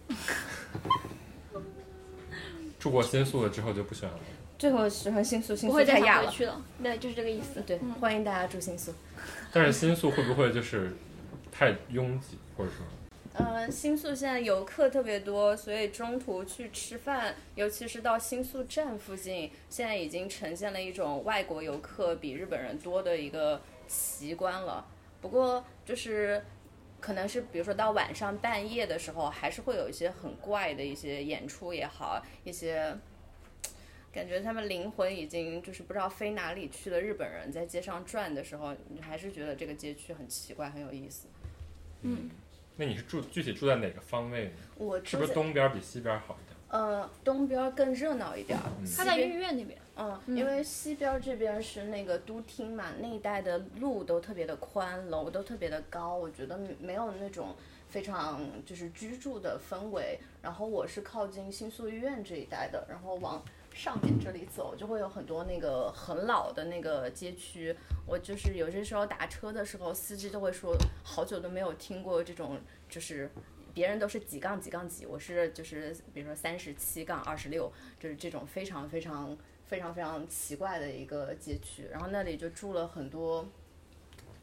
住过新宿了之后就不喜欢了。最后喜欢新宿，新宿不会再太亚了。想回去了，对，就是这个意思。对，嗯欢迎大家住新宿。但是新宿会不会就是太拥挤，或者说？呃，新宿现在游客特别多，所以中途去吃饭，尤其是到新宿站附近，现在已经呈现了一种外国游客比日本人多的一个奇观了。不过就是可能是比如说到晚上半夜的时候，还是会有一些很怪的一些演出也好，一些。感觉他们灵魂已经就是不知道飞哪里去的日本人在街上转的时候，你还是觉得这个街区很奇怪，很有意思。嗯，那你是住具体住在哪个方位呢？我是不是东边比西边好一点？呃东边更热闹一点他在御苑那边，嗯，嗯因为西边儿这边是那个都厅嘛，那一带的路都特别的宽，楼都特别的高，我觉得没没有那种非常就是居住的氛围。然后我是靠近新宿医院这一带的，然后往上面这里走就会有很多那个很老的那个街区。我就是有些时候打车的时候，司机都会说好久都没有听过这种就是。别人都是几杠几杠几，我是就是比如说三十七杠二十六，就是这种非常非常非常非常奇怪的一个街区，然后那里就住了很多，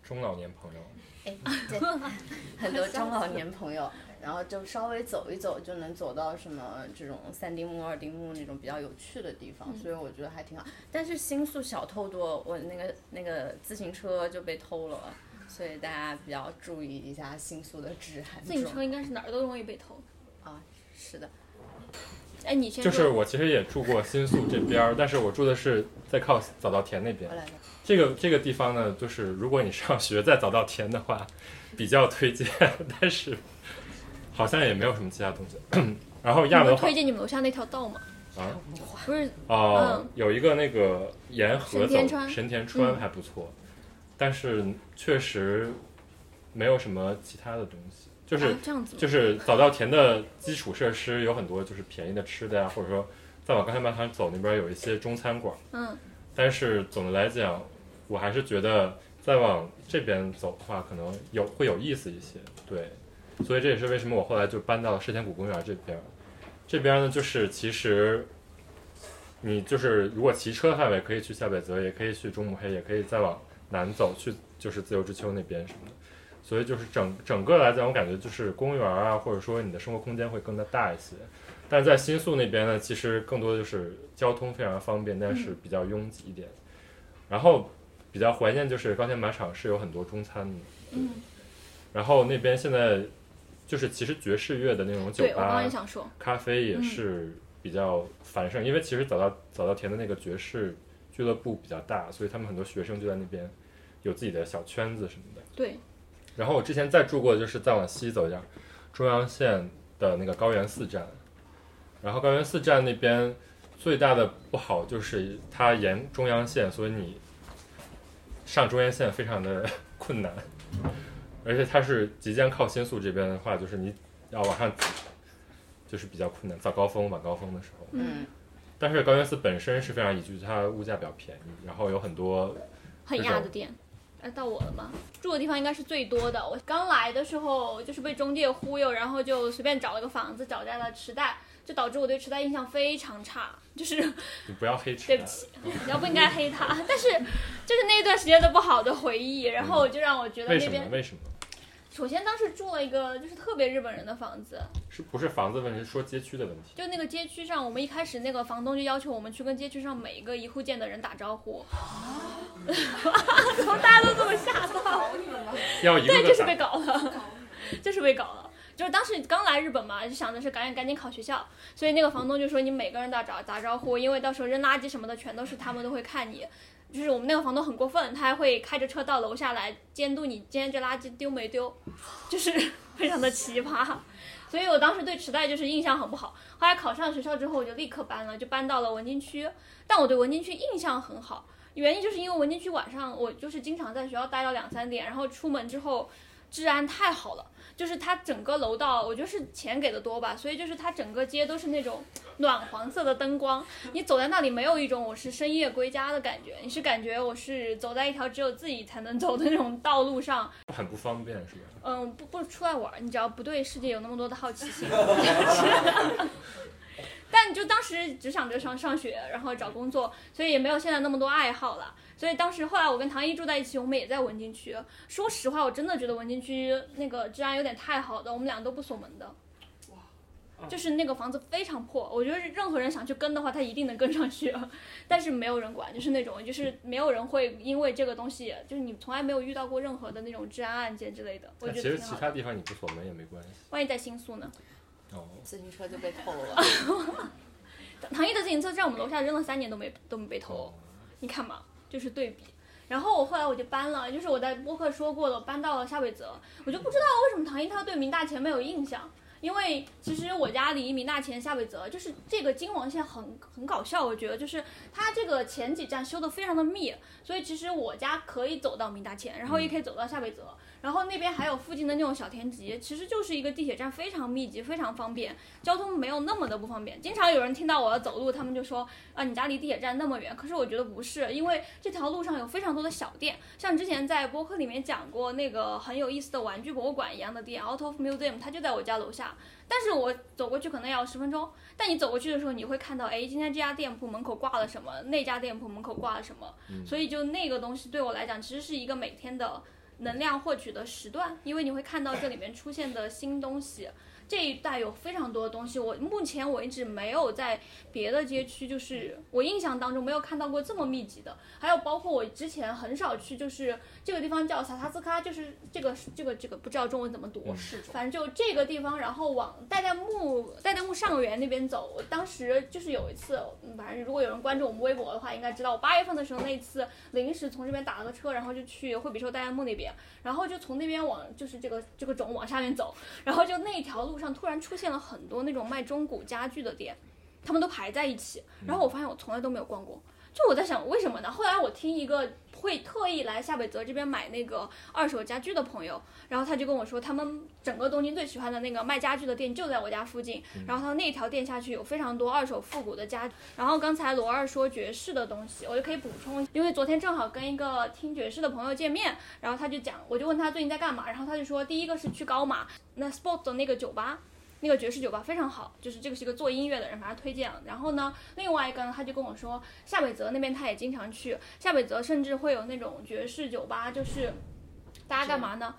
中老年朋友，哎，对 很多中老年朋友，然后就稍微走一走就能走到什么这种三丁目、二丁目那种比较有趣的地方，所以我觉得还挺好。但是新宿小偷多，我那个那个自行车就被偷了，所以大家比较注意一下新宿的治安。自行车应该是哪儿都容易被偷。啊，是的，哎，你先就是我其实也住过新宿这边儿，但是我住的是在靠早稻田那边。这个这个地方呢，就是如果你上学在早稻田的话，比较推荐，但是好像也没有什么其他东西。然后亚文推荐你们楼下那条道吗？啊，不是，哦嗯，有一个那个沿河走神田川神田川嗯还不错，但是确实没有什么其他的东西，就是啊、这样子，就是早稻田的基础设施有很多，就是便宜的吃的呀，或者说再往刚才马场走那边有一些中餐馆，嗯，但是总的来讲，我还是觉得再往这边走的话，可能有会有意思一些。对，所以这也是为什么我后来就搬到了世田谷公园这边。这边呢，就是其实你就是如果骑车的话，也可以去下北泽，也可以去中目黑，也可以再往南走去，就是自由之丘那边什么的。所以就是整整个来讲，我感觉就是公园啊，或者说你的生活空间会更加大一些。但是在新宿那边呢，其实更多的就是交通非常方便，但是比较拥挤一点。然后比较怀念就是高田马场是有很多中餐的，嗯，然后那边现在就是其实爵士乐的那种酒吧咖啡也是比较繁盛，因为其实早稻早稻田的那个爵士俱乐部比较大，所以他们很多学生就在那边有自己的小圈子什么的。对，然后我之前再住过，就是再往西走一点，中央线的那个高原寺站。然后高原寺站那边最大的不好就是它沿中央线，所以你上中央线非常的困难，而且它是即将靠新宿这边的话，就是你要往上挤，就是比较困难，早高峰、晚高峰的时候。嗯，但是高原寺本身是非常宜居，它物价比较便宜，然后有很多很这种压的店。哎，到我了吗？住的地方应该是最多的。我刚来的时候就是被中介忽悠，然后就随便找了个房子，找在了池袋，就导致我对池袋印象非常差。就是你不要黑吃。对不起，你要不应该黑他，但是就是那段时间的不好的回忆，然后就让我觉得为什么？那边，为什么？首先当时住了一个就是特别日本人的房子，是不是房子问题？是说街区的问题。就那个街区上，我们一开始那个房东就要求我们去跟街区上每一个一户建的人打招呼，啊怎么大家都这么吓到？对，要一个个打就是被搞了，就是被搞了。就是当时刚来日本嘛，就想着是赶紧赶紧考学校，所以那个房东就说你每个人都要打打招呼，因为到时候扔垃圾什么的全都是他们都会看你。就是我们那个房东很过分，他还会开着车到楼下来监督你今天这垃圾丢没丢，就是 非常的奇葩。所以我当时对池袋就是印象很不好。后来考上学校之后，我就立刻搬了，就搬到了文京区。但我对文京区印象很好，原因就是因为文京区晚上我就是经常在学校待到两三点，然后出门之后治安太好了，就是它整个楼道，我觉得是钱给的多吧，所以就是它整个街都是那种暖黄色的灯光，你走在那里没有一种我是深夜归家的感觉，你是感觉我是走在一条只有自己才能走的那种道路上，很不方便，是吧？嗯，不不出来玩儿，你只要不对世界有那么多的好奇心，但就当时只想着上上学，然后找工作，所以也没有现在那么多爱好了。所以当时后来我跟唐一住在一起，我们也在文京区。说实话，我真的觉得文京区那个治安有点太好了，我们俩都不锁门的。就是那个房子非常破，我觉得任何人想去跟的话，他一定能跟上去，但是没有人管，就是那种，就是没有人会因为这个东西，就是你从来没有遇到过任何的那种治安案件之类的，我觉得其实其他得挺好的。地方你不锁门也没关系。万一在新宿呢？哦，自行车就被偷了。唐毅的自行车在我们楼下扔了三年都没都没被偷，哦，你看嘛，就是对比。然后我后来我就搬了，就是我在播客说过了，搬到了夏北泽。我就不知道为什么唐一涛对明大前没有印象，因为其实我家离明大前、夏北泽就是这个京王线很很搞笑，我觉得就是它这个前几站修的非常的密，所以其实我家可以走到明大前，然后也可以走到夏北泽。然后那边还有附近的那种小田急，其实就是一个地铁站，非常密集，非常方便，交通没有那么的不方便。经常有人听到我要走路，他们就说啊，你家离地铁站那么远。可是我觉得不是，因为这条路上有非常多的小店，像之前在播客里面讲过那个很有意思的玩具博物馆一样的店，Out of Museum，它就在我家楼下。但是我走过去可能要十分钟，但你走过去的时候，你会看到，哎，今天这家店铺门口挂了什么，那家店铺门口挂了什么，所以就那个东西对我来讲，其实是一个每天的。能量获取的时段，因为你会看到这里面出现的新东西。这一带有非常多的东西，我目前为止没有在别的街区，就是我印象当中没有看到过这么密集的。还有包括我之前很少去，就是这个地方叫萨塔斯卡，就是这个这个这个不知道中文怎么读，反正就这个地方，然后往代代木代代木上元那边走。我当时就是有一次，反正如果有人关注我们微博的话，应该知道我八月份的时候那次临时从这边打了个车，然后就去惠比寿代代木那边，然后就从那边往就是这个这个种往下面走，然后就那条路。上突然出现了很多那种卖中古家具的店，他们都排在一起。然后我发现我从来都没有逛过，就我在想为什么呢？后来我听一个会特意来夏北泽这边买那个二手家具的朋友，然后他就跟我说，他们整个东京最喜欢的那个卖家具的店就在我家附近。然后他那条店下去有非常多二手复古的家。然后刚才罗二说爵士的东西，我就可以补充，因为昨天正好跟一个听爵士的朋友见面，然后他就讲，我就问他最近在干嘛，然后他就说，第一个是去高马。那 Sport 的那个酒吧，那个爵士酒吧非常好，就是这个是一个做音乐的人把他推荐了。然后呢，另外一个呢，他就跟我说，夏北泽那边他也经常去。夏北泽甚至会有那种爵士酒吧，就是大家干嘛呢？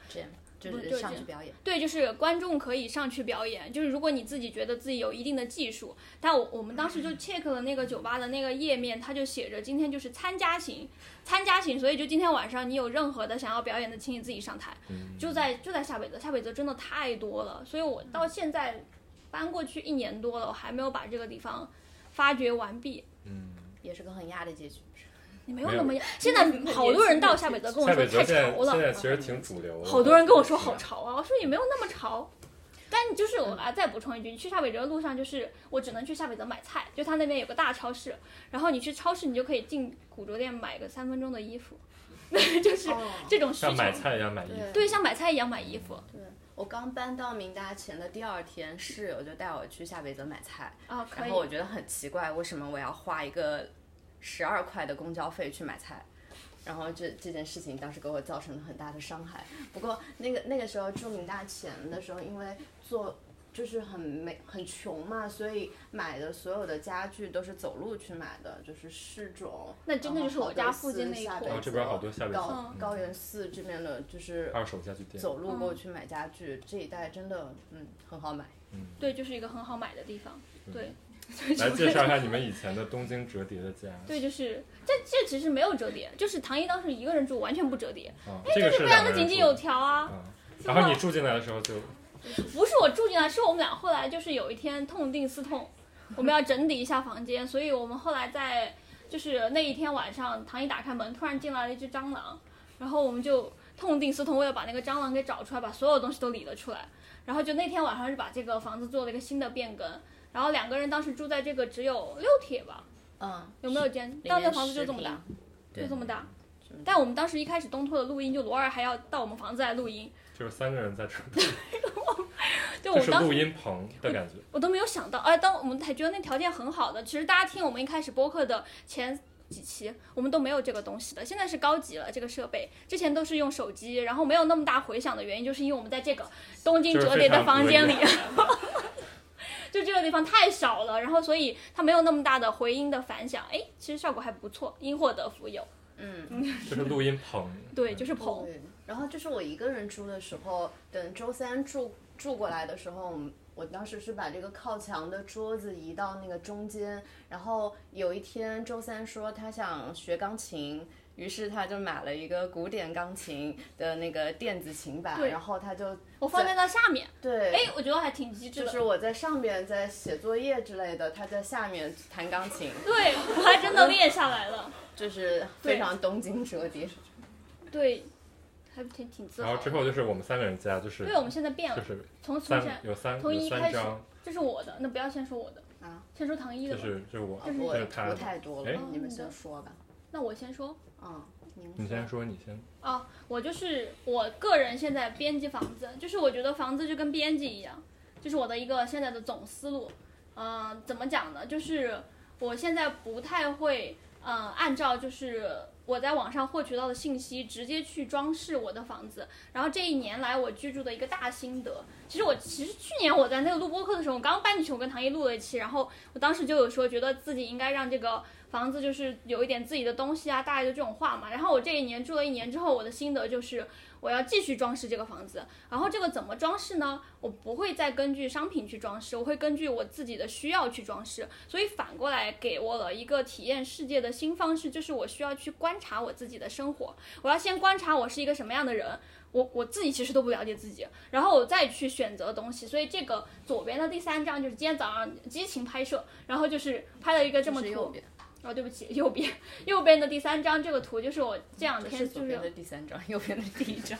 就是上去表演，对，就是观众可以上去表演。就是如果你自己觉得自己有一定的技术，但我我们当时就 check 了那个酒吧的那个页面，它就写着今天就是参加型，参加型，所以就今天晚上你有任何的想要表演的，请你自己上台。就在就在下北泽，下北泽真的太多了，所以我到现在搬过去一年多了，我还没有把这个地方发掘完毕。嗯，也是个很压的街区。你没有那么压，现在好多人到夏北泽跟我说太潮了。现在其实挺主流的。好多人跟我说好潮啊，我说也没有那么潮。但你就是我啊，再补充一句，你去夏北泽的路上就是我只能去夏北泽买菜，就他那边有个大超市，然后你去超市你就可以进古着店买个三分钟的衣服，就是这种需求。像买菜一样买衣服。对，像买菜一样买衣服。对我刚搬到明达前的第二天，室友就带我去夏北泽买菜，啊，然后我觉得很奇怪，为什么我要花一个。十二块的公交费去买菜，然后这这件事情当时给我造成了很大的伤害。不过那个那个时候住民大前的时候，因为做就是很没很穷嘛，所以买的所有的家具都是走路去买的，就是市种。那真的就是我家附近那一块。这边好多下边高高原寺这边的就是二手家具店，走路过去买家具，这一带真的嗯很好买。嗯，对，就是一个很好买的地方。对。来介绍一下你们以前的东京折叠的家。对，就是这这其实没有折叠，就是唐一当时一个人住，完全不折叠。啊，这个是非常的井井有条啊。然后你住进来的时候就，不是我住进来，是我们俩后来就是有一天痛定思痛，我们要整理一下房间，所以我们后来在就是那一天晚上，唐一打开门，突然进来了一只蟑螂，然后我们就痛定思痛，为了把那个蟑螂给找出来，把所有东西都理了出来，然后就那天晚上是把这个房子做了一个新的变更。然后两个人当时住在这个只有六铁吧，嗯，有没有间？当时房子就这么大，就这么大。但我们当时一开始东拓的录音，就罗二还要到我们房子来录音，就是三个人在 这。就我们当时录音棚的感觉，我都没有想到。哎，当我们还觉得那条件很好的，其实大家听我们一开始播客的前几期，我们都没有这个东西的。现在是高级了，这个设备之前都是用手机，然后没有那么大回响的原因，就是因为我们在这个东京折叠的房间里。就这个地方太小了，然后所以它没有那么大的回音的反响，哎，其实效果还不错，因祸得福有。嗯，就是录音棚。对，就是棚。然后就是我一个人住的时候，等周三住住过来的时候，我当时是把这个靠墙的桌子移到那个中间，然后有一天周三说他想学钢琴。于是他就买了一个古典钢琴的那个电子琴版，然后他就我放在那下面，对，哎，我觉得还挺机智的。就是我在上面在写作业之类的，他在下面弹钢琴，对，我还真的 练下来了。就是非常东京折叠。对，还挺挺自豪。然后之后就是我们三个人加，就是对，我们现在变了，就是从从三前有三从一开始，，这是我的，那不要先说我的啊，先说唐一的就。是就是我，啊，我图这是他的。太多了哎，你们先说吧。那我先说嗯，你先说，你先。哦，我就是我个人现在编辑房子，就是我觉得房子就跟编辑一样，就是我的一个现在的总思路。嗯、怎么讲呢？就是我现在不太会，嗯、按照就是我在网上获取到的信息直接去装饰我的房子。然后这一年来我居住的一个大心得，其实我其实去年我在那个录播课的时候，我刚搬进去，我跟唐一录了一期，然后我当时就有说，觉得自己应该让这个房子就是有一点自己的东西啊，大概就这种话嘛。然后我这一年住了一年之后，我的心得就是我要继续装饰这个房子。然后这个怎么装饰呢？我不会再根据商品去装饰，我会根据我自己的需要去装饰。所以反过来给我了一个体验世界的新方式，就是我需要去观察我自己的生活。我要先观察我是一个什么样的人。我我自己其实都不了解自己，然后我再去选择东西，所以这个左边的第三张就是今天早上激情拍摄，然后就是拍了一个这么图，是右边，哦，对不起，右边右边的第三张这个图就是我这两天就是是左边的第三张，右边的第一张。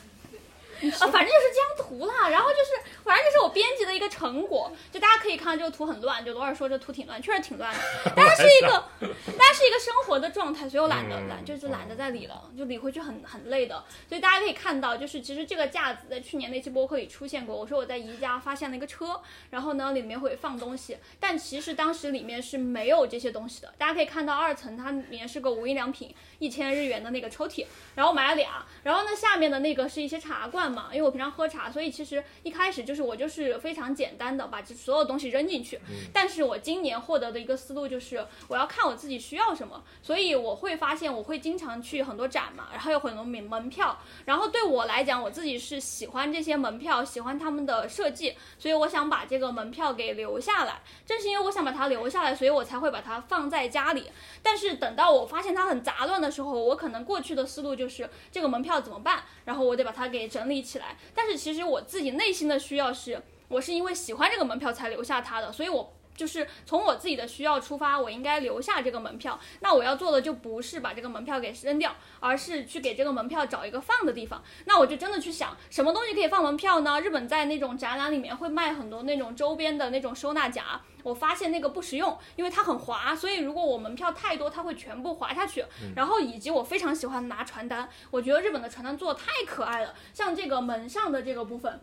啊，反正就是这张图啦，然后就是反正就是我编辑的一个成果，就大家可以看到这个图很乱，就罗尔说这图挺乱，确实挺乱的，但是是一个，但是一个生活的状态，所以我懒得嗯懒就是懒得再理了，就理回去很很累的，所以大家可以看到，就是其实这个架子在去年那期播客里出现过，我说我在宜家发现了一个车，然后呢里面会放东西，但其实当时里面是没有这些东西的，大家可以看到二层它里面是个无印良品一千日元的那个抽屉，然后买了俩，然后呢下面的那个是一些茶罐嘛，因为我平常喝茶，所以其实一开始就是我就是非常简单的把这所有东西扔进去，但是我今年获得的一个思路就是我要看我自己需要什么，所以我会发现我会经常去很多展嘛，然后有很多门门票，然后对我来讲，我自己是喜欢这些门票，喜欢他们的设计，所以我想把这个门票给留下来。正是因为我想把它留下来，所以我才会把它放在家里。但是等到我发现它很杂乱的时候，我可能过去的思路就是这个门票怎么办，然后我得把它给整理起来。但是其实我自己内心的需要是，我是因为喜欢这个门票才留下它的，所以我。就是从我自己的需要出发，我应该留下这个门票。那我要做的就不是把这个门票给扔掉，而是去给这个门票找一个放的地方。那我就真的去想，什么东西可以放门票呢？日本在那种展览里面会卖很多那种周边的那种收纳夹，我发现那个不实用，因为它很滑，所以如果我门票太多，它会全部滑下去。然后以及我非常喜欢拿传单，我觉得日本的传单做的太可爱了，像这个门上的这个部分。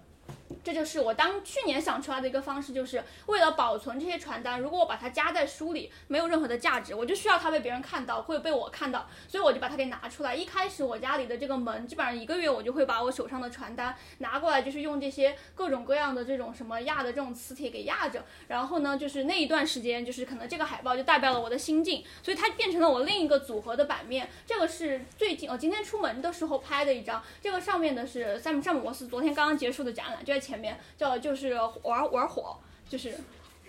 这就是我当去年想出来的一个方式，就是为了保存这些传单，如果我把它夹在书里，没有任何的价值，我就需要它被别人看到，会被我看到，所以我就把它给拿出来。一开始我家里的这个门，基本上一个月我就会把我手上的传单拿过来，就是用这些各种各样的这种什么压的这种磁铁给压着。然后呢，就是那一段时间，就是可能这个海报就代表了我的心境，所以它变成了我另一个组合的版面。这个是最近我今天出门的时候拍的一张，这个上面的是山姆山姆摩斯昨天刚刚结束的展览，就在前面，叫就是玩玩火，就是。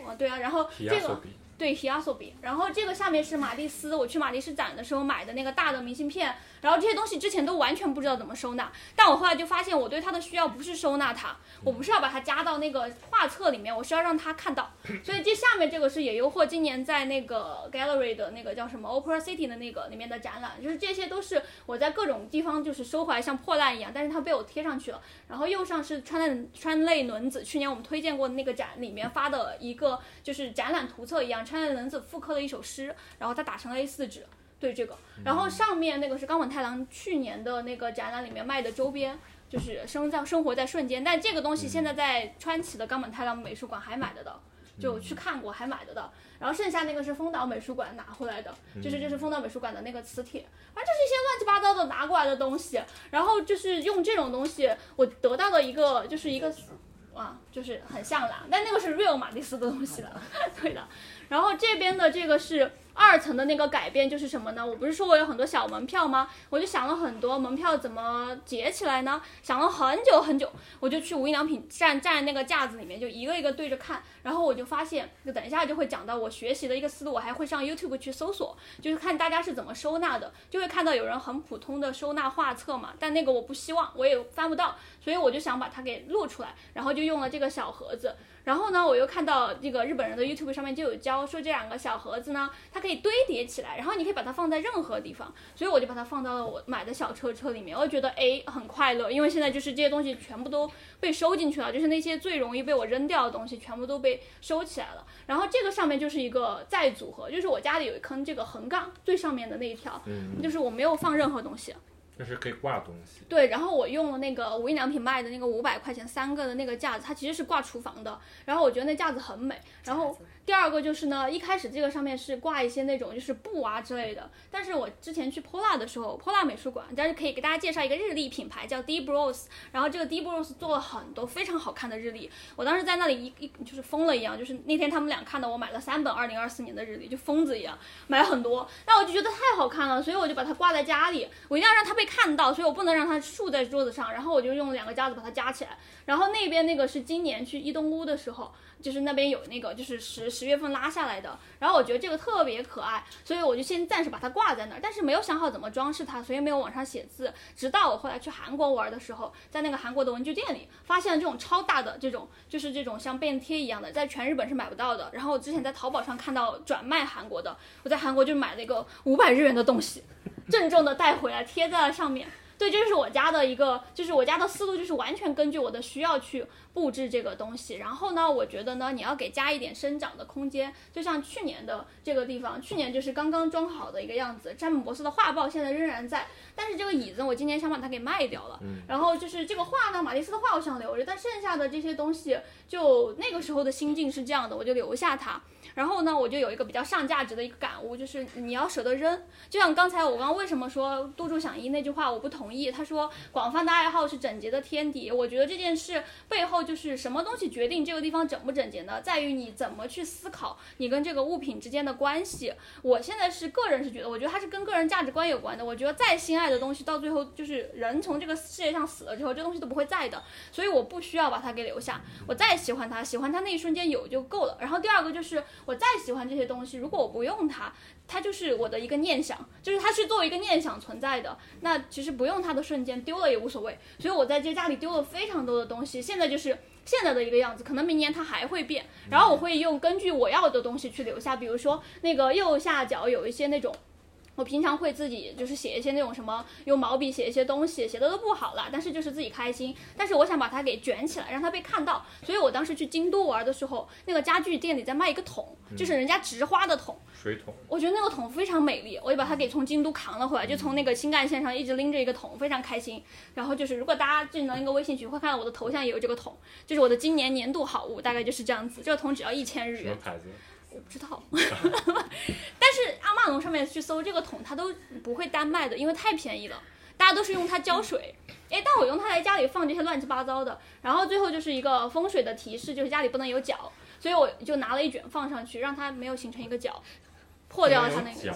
哦，对啊，然后这个提亚索比，对 s o b i 然后这个下面是马蒂斯，我去马蒂斯展的时候买的那个大的明信片，然后这些东西之前都完全不知道怎么收纳，但我后来就发现我对它的需要不是收纳它，我不是要把它加到那个画册里面，我是要让它看到，所以这下面这个是野诱惑今年在那个 Gallery 的那个叫什么 Opera City 的那个里面的展览，就是这些都是我在各种地方就是收回来像破烂一样，但是它被我贴上去了。然后右上是川内川内轮子，去年我们推荐过的那个展里面发的一个就是展览图册一样，川内轮子复刻了一首诗，然后它打成了 A4 纸。对这个，然后上面那个是冈本太郎去年的那个展览里面卖的周边，就是生在生活在瞬间。但这个东西现在在川崎的冈本太郎美术馆还买得到，就去看过还买得到。然后剩下那个是丰岛美术馆拿回来的，就是这是丰岛美术馆的那个磁铁，反正就是一些乱七八糟的拿过来的东西。然后就是用这种东西，我得到的一个就是一个。啊，就是很像啦，但那个是 real 马蒂斯的东西了，对的。然后这边的这个是二层的那个改变就是什么呢？我不是说我有很多小门票吗？我就想了很多门票怎么结起来呢？想了很久很久，我就去无印良品站站在那个架子里面，就一个一个对着看，然后我就发现，就等一下就会讲到我学习的一个思路，我还会上 YouTube 去搜索，就是看大家是怎么收纳的，就会看到有人很普通的收纳画册嘛，但那个我不希望，我也翻不到，所以我就想把它给录出来，然后就用了这个小盒子。然后呢，我又看到这个日本人的 YouTube 上面就有教说这两个小盒子呢，它可以堆叠起来，然后你可以把它放在任何地方，所以我就把它放到了我买的小车车里面。我觉得哎很快乐，因为现在就是这些东西全部都被收进去了，就是那些最容易被我扔掉的东西全部都被收起来了。然后这个上面就是一个再组合，就是我家里有一坑这个横杠最上面的那一条，嗯，就是我没有放任何东西。就是可以挂东西。对，然后我用了那个无印良品卖的那个五百块钱三个的那个架子，它其实是挂厨房的。然后我觉得那架子很美。然后第二个就是呢，一开始这个上面是挂一些那种就是布啊之类的。但是我之前去 Pola 的时候，Pola 美术馆，但是可以给大家介绍一个日历品牌叫 D Bros。然后这个 D Bros 做了很多非常好看的日历。我当时在那里一一就是疯了一样，就是那天他们俩看到我买了三本二零二四年的日历，就疯子一样买了很多。那我就觉得太好看了，所以我就把它挂在家里，我一定要让它被看到，所以我不能让它竖在桌子上。然后我就用两个夹子把它夹起来。然后那边那个是今年去伊东屋的时候，就是那边有那个就是十十月份拉下来的。然后我觉得这个特别可爱，所以我就先暂时把它挂在那儿，但是没有想好怎么装饰它，所以没有往上写字。直到我后来去韩国玩的时候，在那个韩国的文具店里发现了这种超大的这种，就是这种像便贴一样的，在全日本是买不到的。然后我之前在淘宝上看到转卖韩国的，我在韩国就买了一个五百日元的东西，郑重的带回来贴在了上面。对，这就是我家的一个，就是我家的思路，就是完全根据我的需要去布置这个东西。然后呢，我觉得呢，你要给加一点生长的空间，就像去年的这个地方，去年就是刚刚装好的一个样子。詹姆博士的画报现在仍然在，但是这个椅子我今年想把它给卖掉了。然后就是这个画呢，马蒂斯的画我想留着，但剩下的这些东西，就那个时候的心境是这样的，我就留下它。然后呢，我就有一个比较上价值的一个感悟，就是你要舍得扔。就像刚才我刚为什么说杜仲响一那句话我不同意？他说广泛的爱好是整洁的天敌。我觉得这件事背后就是什么东西决定这个地方整不整洁呢？在于你怎么去思考你跟这个物品之间的关系。我现在是个人是觉得，我觉得它是跟个人价值观有关的。我觉得再心爱的东西，到最后就是人从这个世界上死了之后，这东西都不会在的。所以我不需要把它给留下。我再喜欢它，喜欢它那一瞬间有就够了。然后第二个就是我再喜欢这些东西，如果我不用它，它就是我的一个念想，就是它是作为一个念想存在的。那其实不用它的瞬间丢了也无所谓。所以我在这家里丢了非常多的东西，现在就是现在的一个样子，可能明年它还会变。然后我会用根据我要的东西去留下，比如说那个右下角有一些那种。我平常会自己就是写一些那种什么，用毛笔写一些东西，写的都不好了，但是就是自己开心。但是我想把它给卷起来，让它被看到。所以我当时去京都玩的时候，那个家具店里在卖一个桶，就是人家直花的桶。水桶，我觉得那个桶非常美丽，我就把它给从京都扛了回来，就从那个新干线上一直拎着一个桶，非常开心。然后就是如果大家进到那个微信群，会看到我的头像也有这个桶，就是我的今年年度好物，大概就是这样子。这个桶只要一千日元。什么牌子？我不知道，但是阿玛龙上面去搜这个桶，它都不会单卖的，因为太便宜了，大家都是用它浇水。哎，但我用它来家里放这些乱七八糟的，然后最后就是一个风水的提示，就是家里不能有角，所以我就拿了一卷放上去，让它没有形成一个角，破掉了它那个。角，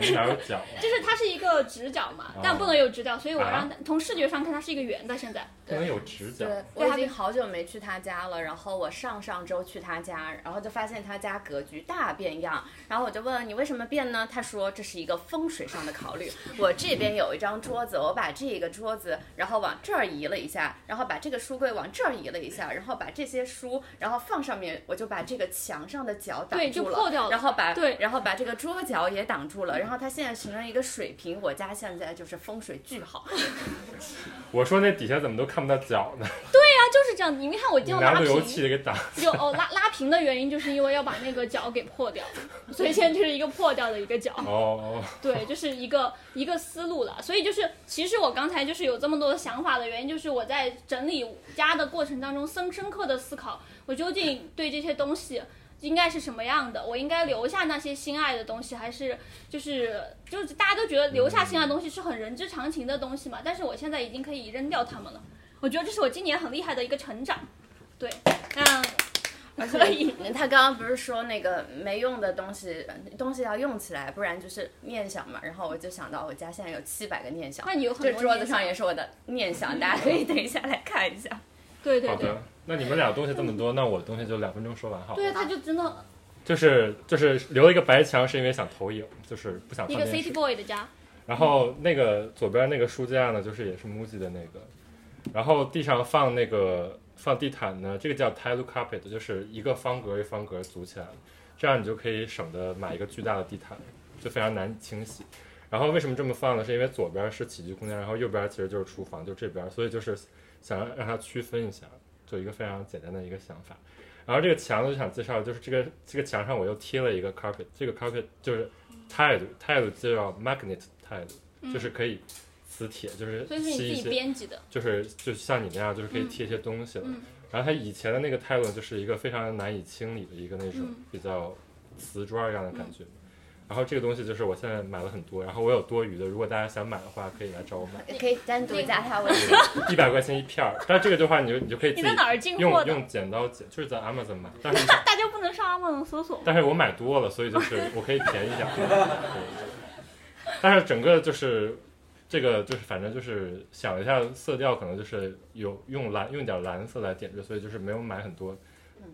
怎么还有角啊？就是它是一个直角嘛，但不能有直角，所以我啊让它从视觉上看它是一个圆的。现在，不能有直角。对，我已经好久没去他家了。然后我上上周去他家，然后就发现他家格局大变样。然后我就问你为什么变呢？他说这是一个风水上的考虑。我这边有一张桌子，我把这个桌子然后往这儿移了一下，然后把这个书柜往这儿移了一下，然后把这些书然后放上面，我就把这个墙上的角挡对就住破掉了然后把对然后把这个桌角也挡住了。然后它现在形成一个水平，我家现在就是风水巨好。我说那底下怎么都看不到脚呢？对呀就是这样。你没看我你就拉拿路由平，器给挡。就哦拉拉平的原因，就是因为要把那个角给破掉，所以现在就是一个破掉的一个角。哦，对，就是一个一个思路了。所以就是，其实我刚才就是有这么多想法的原因，就是我在整理家的过程当中，深深刻的思考，我究竟对这些东西应该是什么样的？我应该留下那些心爱的东西，还是就是就是大家都觉得留下心爱的东西是很人之常情的东西嘛？但是我现在已经可以扔掉它们了。我觉得这是我今年很厉害的一个成长。对，嗯，可以。他刚刚不是说那个没用的东西，东西要用起来，不然就是念想嘛。然后我就想到我家现在有七百个念想，那你有很多这桌子上也是我的念想，大家可以等一下来看一下。好对对对的，那你们俩东西这么多，那我的东西就两分钟说完好了。对，他就真的就是就是留了一个白墙，是因为想投影，就是不想一个电 City 视。Boy 的家，然后那个左边那个书架呢，就是也是 MUJI 的那个，然后地上放那个放地毯呢，这个叫 tile carpet，就是一个方格一方格组起来的，这样你就可以省得买一个巨大的地毯，就非常难清洗。然后为什么这么放呢？是因为左边是起居空间，然后右边其实就是厨房，就这边，所以就是想让让它区分一下，就一个非常简单的一个想法。然后这个墙呢，就想介绍，就是这个这个墙上我又贴了一个 carpet，这个 carpet 就是 tile tile 就叫 magnet tile，就是可以磁铁，就是嗯所以是你自己吸一些，编辑的。就是就像你那样，就是可以贴一些东西了。嗯然后它以前的那个 tile 就是一个非常难以清理的一个那种嗯比较瓷砖一样的感觉。然后这个东西就是我现在买了很多，然后我有多余的，如果大家想买的话，可以来找我买，可以单独加他微信。一百块钱一片儿。但是这个的话，你就你就可以自己你在哪儿进货的？用用剪刀剪，就是在 Amazon 买，但是 大家不能上 Amazon 搜索？但是我买多了，所以就是我可以便宜点但是整个就是这个就是反正就是想了一下色调，可能就是有用蓝用一点蓝色来点缀，所以就是没有买很多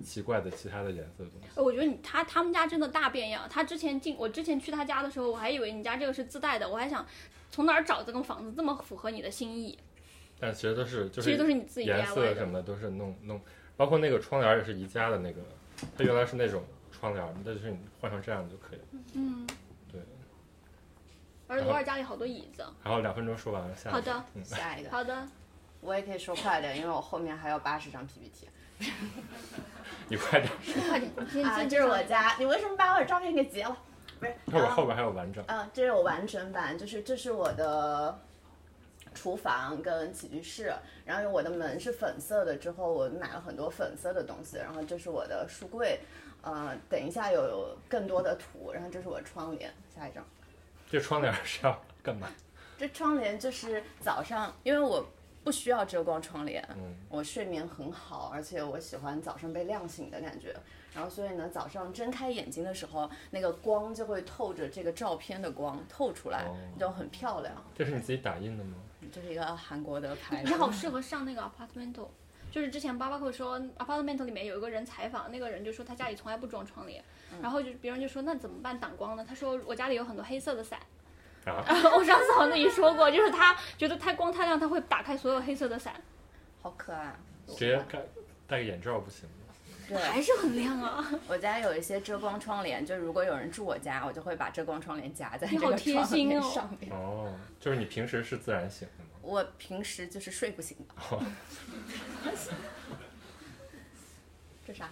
奇怪的其他的颜色的东西。我觉得你他他们家真的大变样。他之前进我之前去他家的时候，我还以为你家这个是自带的，我还想从哪儿找这个房子这么符合你的心意。但其实都是就其实都是是你自己颜色什。么的都是弄弄，包括那个窗帘也是宜家的那个，它原来是那种窗帘儿，那就是你换成这样就可以了。嗯，对。而且罗尔家里好多椅子。然后两分钟说完了，下一个好的，下一个，好的。我也可以说快点，因为我后面还有八十张 PPT。你快点，快点，你先啊，这是我家，你为什么把我的照片给截了？不是，然后后边后边还有完整。嗯，这是我完整版，就是这是我的厨房跟起居室，然后我的门是粉色的，之后我买了很多粉色的东西，然后这是我的书柜，呃，等一下有更多的图，然后这是我的窗帘，下一张。这窗帘是要干嘛？这窗帘就是早上，因为我不需要遮光窗帘，嗯我睡眠很好，而且我喜欢早上被亮醒的感觉。然后所以呢，早上睁开眼睛的时候，那个光就会透着这个照片的光透出来哦，就很漂亮。这是你自己打印的吗？这是一个韩国的牌子你。好适合上那个 apartment，就是之前巴巴克说 apartment 里面有一个人采访，那个人就说他家里从来不装窗帘，然后就别人就说那怎么办挡光呢？他说我家里有很多黑色的伞，啊，我上次好像跟你说过，就是他觉得太光太亮，他会打开所有黑色的伞，好可爱。直接戴戴个眼罩不行吗？对，还是很亮啊。我家有一些遮光窗帘，就如果有人住我家，我就会把遮光窗帘夹在这个窗帘上面。哦，就是你平时是自然醒的吗？我平时就是睡不醒的。这啥？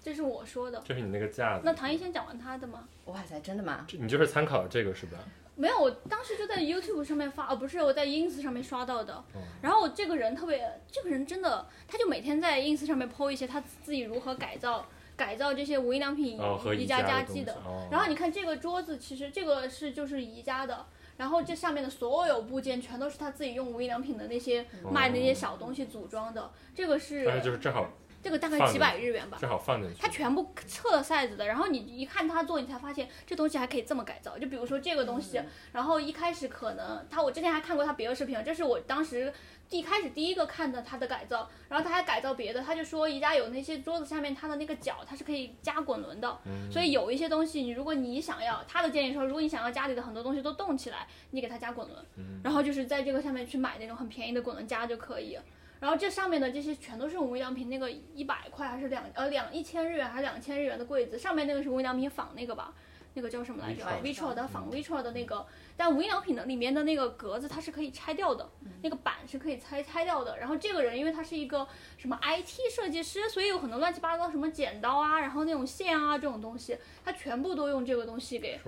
这是我说的。这是你那个架子。那唐一先讲完他的吗？哇塞，真的吗？这你就是参考这个是吧？没有，我当时就在 YouTube 上面发，哦，不是，我在 Ins 上面刷到的。嗯然后这个人特别，这个人真的，他就每天在 Ins 上面 po 一些他自己如何改造改造这些无印良品宜家家的具的。然后你看这个桌子，其实这个是就是宜家的，然后这上面的所有部件全都是他自己用无印良品的那些卖的那些小东西组装的。这个是但是就是正好这个大概几百日元吧。正好放进去。它全部测了 size 的，然后你一看他做，你才发现这东西还可以这么改造。就比如说这个东西，然后一开始可能他我之前还看过他别的视频，这是我当时一开始第一个看的他的改造，然后他还改造别的，他就说宜家有那些桌子下面它的那个脚它是可以加滚轮的，嗯所以有一些东西你如果你想要，他的建议说，如果你想要家里的很多东西都动起来，你给它加滚轮，嗯然后就是在这个上面去买那种很便宜的滚轮加就可以。然后这上面的这些全都是无印良品那个一百块还是两呃两一千日元还是两千日元的柜子，上面那个是无印良品仿那个吧，那个叫什么来着 Vitro？Vitro 的仿 Vitro 的那个，但无印良品的里面的那个格子它是可以拆掉的，那个板是可以拆拆掉的。然后这个人因为他是一个什么 IT 设计师，所以有很多乱七八糟什么剪刀啊，然后那种线啊这种东西，他全部都用这个东西给。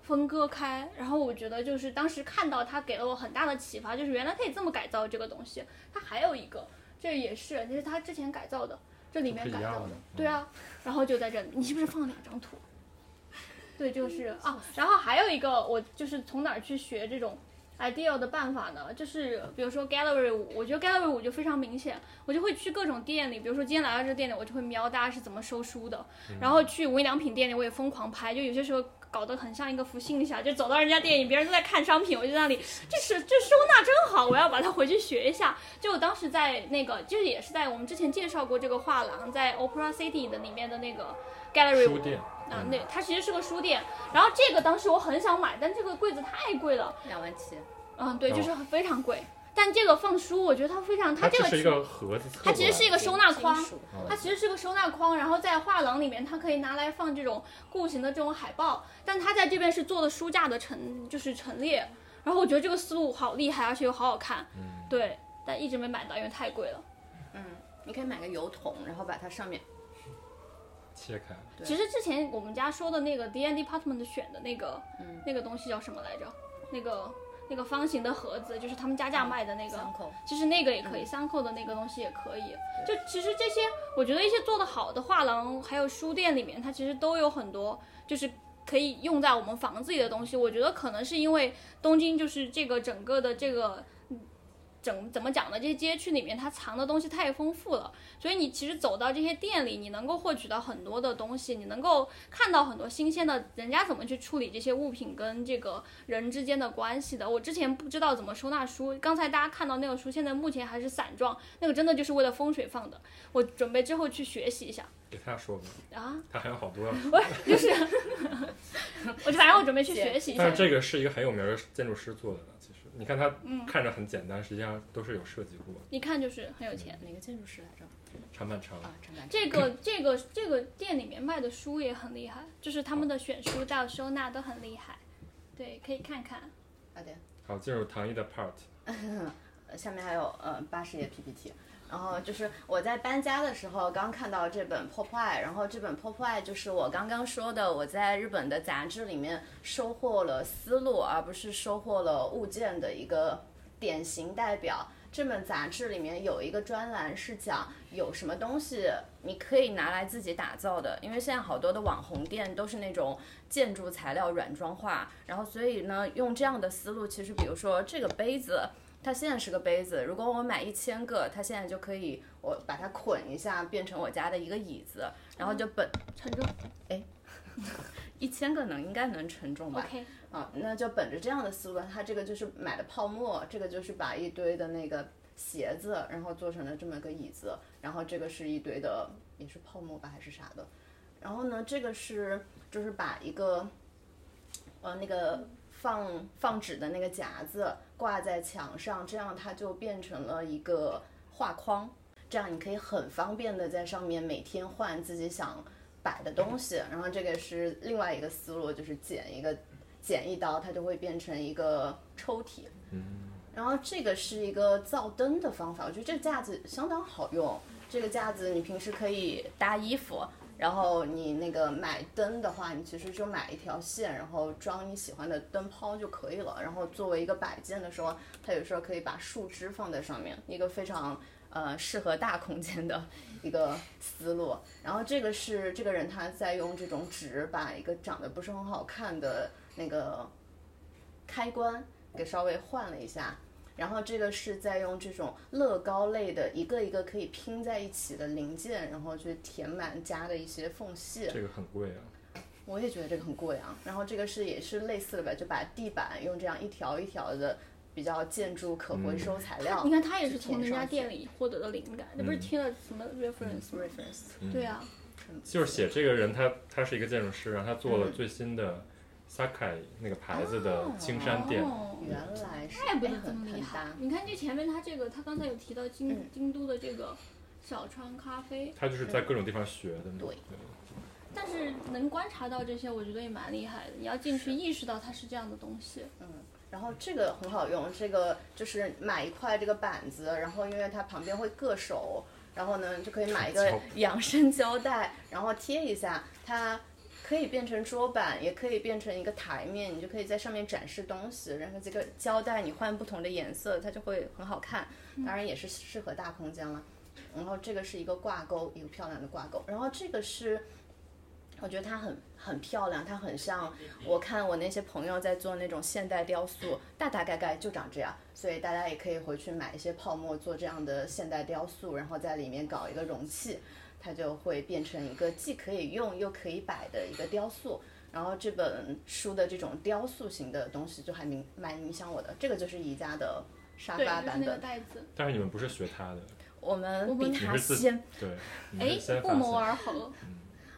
分割开，然后我觉得就是当时看到他给了我很大的启发，就是原来可以这么改造这个东西。他还有一个，这也是，这是他之前改造的，这里面改造的，对啊。然后就在这里，你是不是放了两张图？对，就是啊。然后还有一个，我就是从哪儿去学这种 ideal 的办法呢，就是比如说 gallery 五，我觉得 gallery 五就非常明显，我就会去各种店里，比如说今天来到这个店里，我就会瞄大家是怎么收书的，然后去无印良品店里我也疯狂拍，就有些时候搞得很像一个福星侠，就走到人家店里，别人都在看商品，我就在那里，这是这收纳真好，我要把它回去学一下。就我当时在那个，就是也是在我们之前介绍过这个画廊，在 Opera City 的里面的那个 gallery 书店啊，那它其实是个书店，然后这个当时我很想买，但这个柜子太贵了。两万七，嗯，对，哦就是非常贵。但这个放书，我觉得它非常，它这个它只是一个盒子它其实是一个收纳框金，属它其实是个收纳筐，然后在画廊里面，它可以拿来放这种固形的这种海报，但它在这边是做的书架的陈，就是陈列。然后我觉得这个思路好厉害，而且又好好看，嗯对，但一直没买到，因为太贵了。嗯，你可以买个油桶，然后把它上面 切开，其实之前我们家说的那个 D N Department 选的那个、嗯那个东西叫什么来着？那个那个方形的盒子，就是他们加价卖的那个。其实那个也可以，三扣的那个东西也可以。就其实这些，我觉得一些做得好的画廊还有书店里面，它其实都有很多就是可以用在我们房子里的东西。我觉得可能是因为东京就是这个整个的这个。嗯整怎么讲呢？这些街区里面它藏的东西太丰富了，所以你其实走到这些店里，你能够获取到很多的东西，你能够看到很多新鲜的，人家怎么去处理这些物品跟这个人之间的关系的。我之前不知道怎么收纳书，刚才大家看到那个书，现在目前还是散状，那个真的就是为了风水放的。我准备之后去学习一下给他说吧，啊，他还有好多。我就是，我就反正我准备去学习一下但是。这个是一个很有名的建筑师做的，其实你看它嗯看着很简单，实际上都是有设计过。一看就是很有钱。哪个建筑师来着？长坂城，啊，长坂城这个 这个这个店里面卖的书也很厉害，就是他们的选书到收纳都很厉害，对，可以看看。好的。好，进入唐毅的 part。呃 下面还有呃八十页 PPT。然后就是我在搬家的时候刚看到这本 Pop Eye，然后这本 Pop Eye 就是我刚刚说的，我在日本的杂志里面收获了思路，而不是收获了物件的一个典型代表。这本杂志里面有一个专栏是讲有什么东西你可以拿来自己打造的，因为现在好多的网红店都是那种建筑材料软装化，然后所以呢，用这样的思路，其实比如说这个杯子。它现在是个杯子，如果我买一千个，它现在就可以我把它捆一下，变成我家的一个椅子，然后就本承重哎 一千个能应该能承重吧？，OK，啊，那就本着这样的思路，它这个就是买的泡沫，这个就是把一堆的那个鞋子，然后做成了这么个椅子，然后这个是一堆的也是泡沫吧还是啥的，然后呢，这个是就是把一个呃那个放放纸的那个夹子挂在墙上，这样它就变成了一个画框，这样你可以很方便的在上面每天换自己想摆的东西。然后这个是另外一个思路，就是剪一个剪一刀，它就会变成一个抽屉。嗯然后这个是一个造灯的方法，我觉得这个架子相当好用。这个架子你平时可以搭衣服，然后你那个买灯的话，你其实就买一条线，然后装你喜欢的灯泡就可以了。然后作为一个摆件的时候，它有时候可以把树枝放在上面，一个非常呃适合大空间的一个思路。然后这个是这个人他在用这种纸把一个长得不是很好看的那个开关给稍微换了一下。然后这个是在用这种乐高类的一个一个可以拼在一起的零件，然后去填满家的一些缝隙。这个很贵啊。我也觉得这个很贵啊。然后这个是也是类似的吧，就把地板用这样一条一条的比较建筑可回收材料。你看他也是从人家店里获得的灵感，那不是听了什么 reference？reference，对啊，就是写这个人他他是一个建筑师，然后他做了最新的 Sakai 那个牌子的青山店。哦原来是怪不得哎很这么厉害。。你看这前面他这个，他刚才有提到京、嗯京都的这个小川咖啡，他就是在各种地方学的那种。对但是能观察到这些，我觉得也蛮厉害的。你要进去意识到它是这样的东西。嗯然后这个很好用，这个就是买一块这个板子，然后因为它旁边会硌手，然后呢就可以买一个 养生胶带，然后贴一下，它可以变成桌板，也可以变成一个台面，你就可以在上面展示东西。然后这个胶带你换不同的颜色，它就会很好看，当然也是适合大空间了。然后这个是一个挂钩，一个漂亮的挂钩。然后这个是。我觉得它很很漂亮，它很像我看我那些朋友在做那种现代雕塑，大大概概就长这样，所以大家也可以回去买一些泡沫做这样的现代雕塑，然后在里面搞一个容器，它就会变成一个既可以用又可以摆的一个雕塑。然后这本书的这种雕塑型的东西就还蛮蛮影响我的，这个就是宜家的沙发版本，袋子。但是你们不是学他的，我们我们比它你是先。对，哎，不谋而合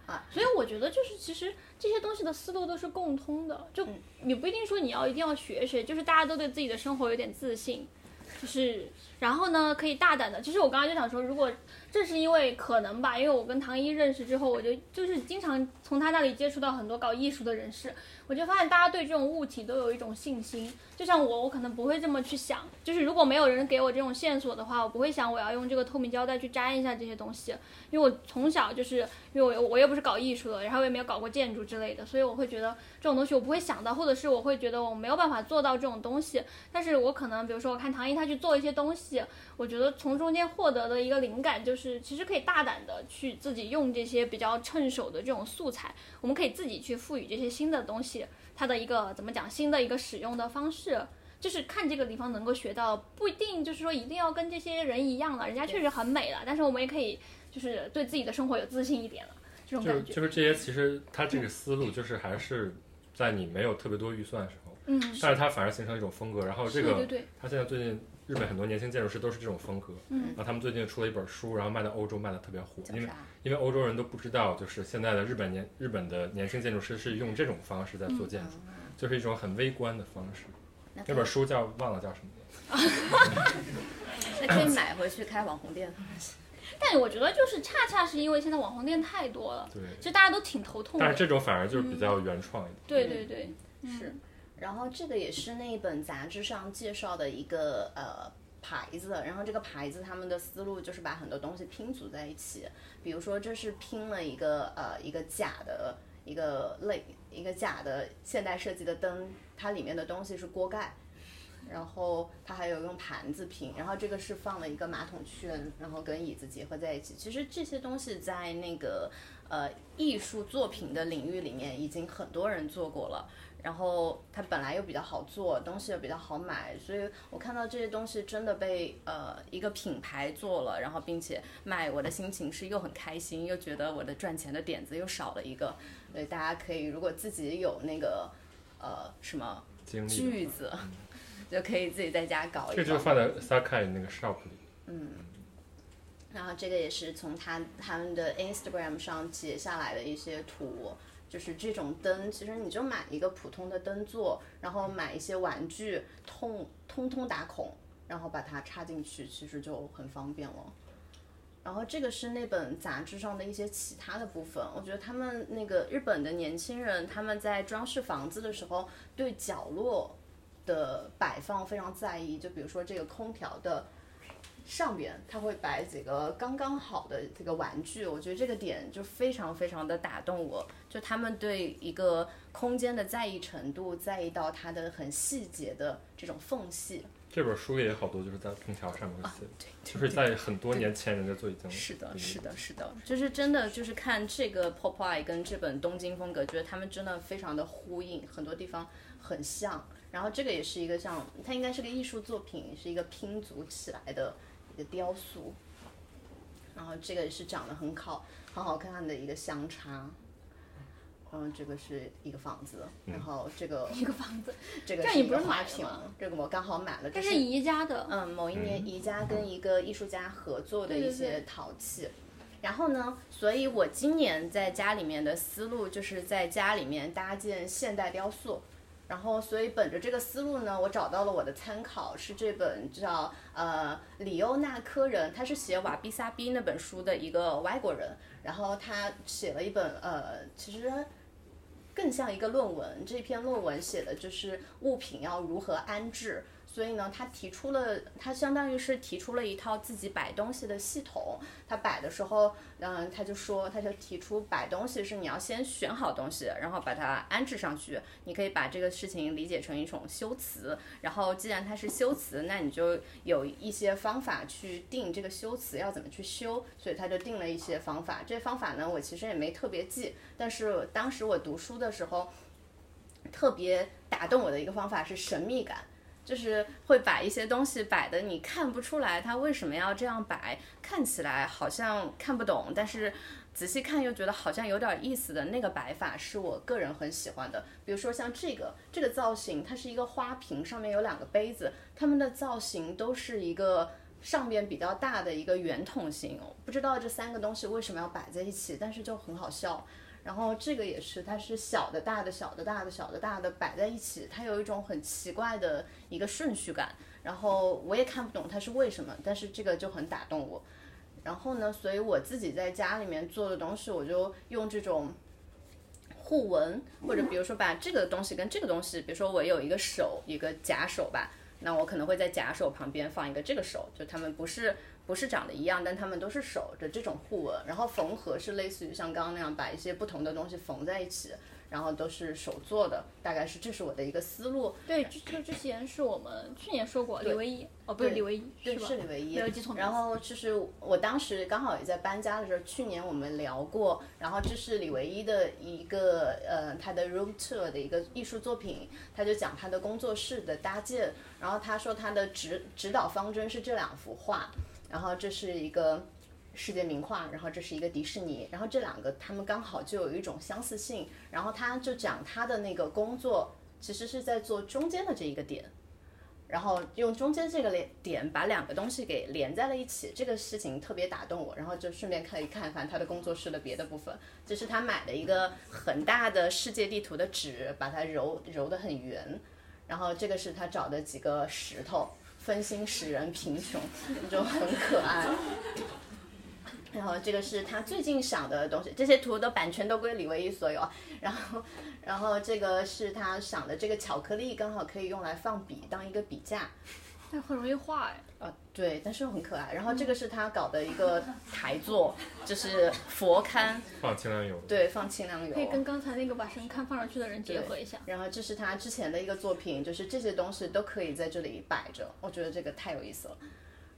啊。所以我觉得就是其实这些东西的思路都是共通的，就嗯你不一定说你要一定要学谁，就是大家都对自己的生活有点自信，就是然后呢可以大胆的。其实我刚刚就想说，如果正是因为可能吧，因为我跟唐一认识之后，我就就是经常从他那里接触到很多搞艺术的人士，我就发现大家对这种物体都有一种信心。就像我，我可能不会这么去想，就是如果没有人给我这种线索的话，我不会想我要用这个透明胶带去粘一下这些东西，因为我从小就是因为我我又不是搞艺术的，然后我也没有搞过建筑之类的，所以我会觉得这种东西我不会想到，或者是我会觉得我没有办法做到这种东西。但是我可能比如说我看唐一他去做一些东西，我觉得从中间获得的一个灵感就是，其实可以大胆的去自己用这些比较趁手的这种素材，我们可以自己去赋予这些新的东西它的一个怎么讲新的一个使用的方式。就是看这个地方能够学到，不一定就是说一定要跟这些人一样了，人家确实很美了，但是我们也可以就是对自己的生活有自信一点了，这种就是感觉。就是这些，其实它这个思路就是还是在你没有特别多预算的时候，嗯，但是它反而形成一种风格。然后这个对对对，它现在最近日本很多年轻建筑师都是这种风格，嗯然后他们最近出了一本书，然后卖到欧洲卖的特别火，因为啥？因为欧洲人都不知道，就是现在的日本年日本的年轻建筑师是用这种方式在做建筑，就是一种很微观的方式。那那本书叫忘了叫什么了，那可以买回去开网红店。但我觉得就是恰恰是因为现在网红店太多了，对。其实大家都挺头痛的。但是这种反而就是比较原创一点。对对对，是，然后这个也是那一本杂志上介绍的一个呃牌子，然后这个牌子他们的思路就是把很多东西拼组在一起，比如说这是拼了一个呃一个假的一个类一个假的现代设计的灯，它里面的东西是锅盖。然后它还有用盘子拼，然后这个是放了一个马桶圈，然后跟椅子结合在一起。其实这些东西在那个呃艺术作品的领域里面已经很多人做过了。然后它本来又比较好做，东西又比较好买，所以我看到这些东西真的被呃一个品牌做了，然后并且卖，我的心情是又很开心，又觉得我的赚钱的点子又少了一个。所以大家可以如果自己有那个呃什么句子，就可以自己在家搞一这。就是放在 Sakai 那个 shop 里。嗯然后这个也是从他他们的 Instagram 上截下来的一些图，就是这种灯，其实你就买一个普通的灯座，然后买一些玩具，通通通打孔，然后把它插进去，其实就很方便了。然后这个是那本杂志上的一些其他的部分，我觉得他们那个日本的年轻人，他们在装饰房子的时候，对角落的摆放非常在意，就比如说这个空调的上边，它会摆几个刚刚好的这个玩具，我觉得这个点就非常非常的打动我，就他们对一个空间的在意程度，在意到它的很细节的这种缝隙。这本书也有好多就是在空调上面对，就是在很多年前人家就已经是的，嗯是的，是的，就是真的，就是看这个 Popeye 跟这本东京风格，觉得他们真的非常的呼应，很多地方很像。然后这个也是一个像，它应该是个艺术作品，是一个拼组起来的一个雕塑。然后这个也是长得很好，很好看的一个香插。嗯，这个是一个房子，然后这个一个房子，这个这你是一个花不是买了瓶吗，这个我刚好买了，这这是宜家的，嗯，某一年宜家跟一个艺术家合作的一些陶器。然后呢，所以我今年在家里面的思路就是在家里面搭建现代雕塑。然后，所以本着这个思路呢，我找到了我的参考是这本叫呃里欧纳科人，他是写瓦比萨比那本书的一个外国人。然后他写了一本呃，其实更像一个论文。这篇论文写的就是物品要如何安置。所以呢，他提出了，他相当于是提出了一套自己摆东西的系统。他摆的时候，嗯，他就说，他就提出摆东西是你要先选好东西，然后把它安置上去。你可以把这个事情理解成一种修辞。然后既然它是修辞，那你就有一些方法去定这个修辞要怎么去修。所以他就定了一些方法。这方法呢，我其实也没特别记，但是当时我读书的时候，特别打动我的一个方法是神秘感。就是会把一些东西摆的你看不出来它为什么要这样摆，看起来好像看不懂，但是仔细看又觉得好像有点意思的那个摆法是我个人很喜欢的。比如说像这个这个造型，它是一个花瓶，上面有两个杯子，它们的造型都是一个上面比较大的一个圆筒形。不知道这三个东西为什么要摆在一起，但是就很好笑。然后这个也是，它是小的、大的、小的、大的、小的、大的摆在一起，它有一种很奇怪的一个顺序感。然后我也看不懂它是为什么，但是这个就很打动我。然后呢，所以我自己在家里面做的东西，我就用这种互文，或者比如说把这个东西跟这个东西，比如说我有一个手，一个假手吧，那我可能会在假手旁边放一个这个手，就它们不是。不是长得一样，但他们都是手的这种互纹，然后缝合是类似于像刚刚那样把一些不同的东西缝在一起，然后都是手做的，大概是这是我的一个思路。对，就之前是我们去年说过李唯一，哦不是李唯一，对是李唯一，没有记错。然后就是我当时刚好也在搬家的时候，去年我们聊过，然后这是李唯一的一个呃他的 room tour 的一个艺术作品，他就讲他的工作室的搭建，然后他说他的指指导方针是这两幅画。然后这是一个世界名画，然后这是一个迪士尼，然后这两个他们刚好就有一种相似性。然后他就讲他的那个工作其实是在做中间的这一个点，然后用中间这个连点把两个东西给连在了一起，这个事情特别打动我。然后就顺便可以看看他的工作室的别的部分，这是他买的一个很大的世界地图的纸，把它揉揉得很圆。然后这个是他找的几个石头。分心使人贫穷，就很可爱。然后这个是他最近赏的东西，这些图的版权都归李维一所有。然后，然后这个是他赏的这个巧克力，刚好可以用来放笔，当一个笔架。但很容易画哎。啊，对，但是又很可爱。然后这个是他搞的一个台座，就是佛龛，放清凉油。对，放清凉油。可以跟刚才那个把神龛放上去的人结合一下。然后这是他之前的一个作品，就是这些东西都可以在这里摆着，我觉得这个太有意思了。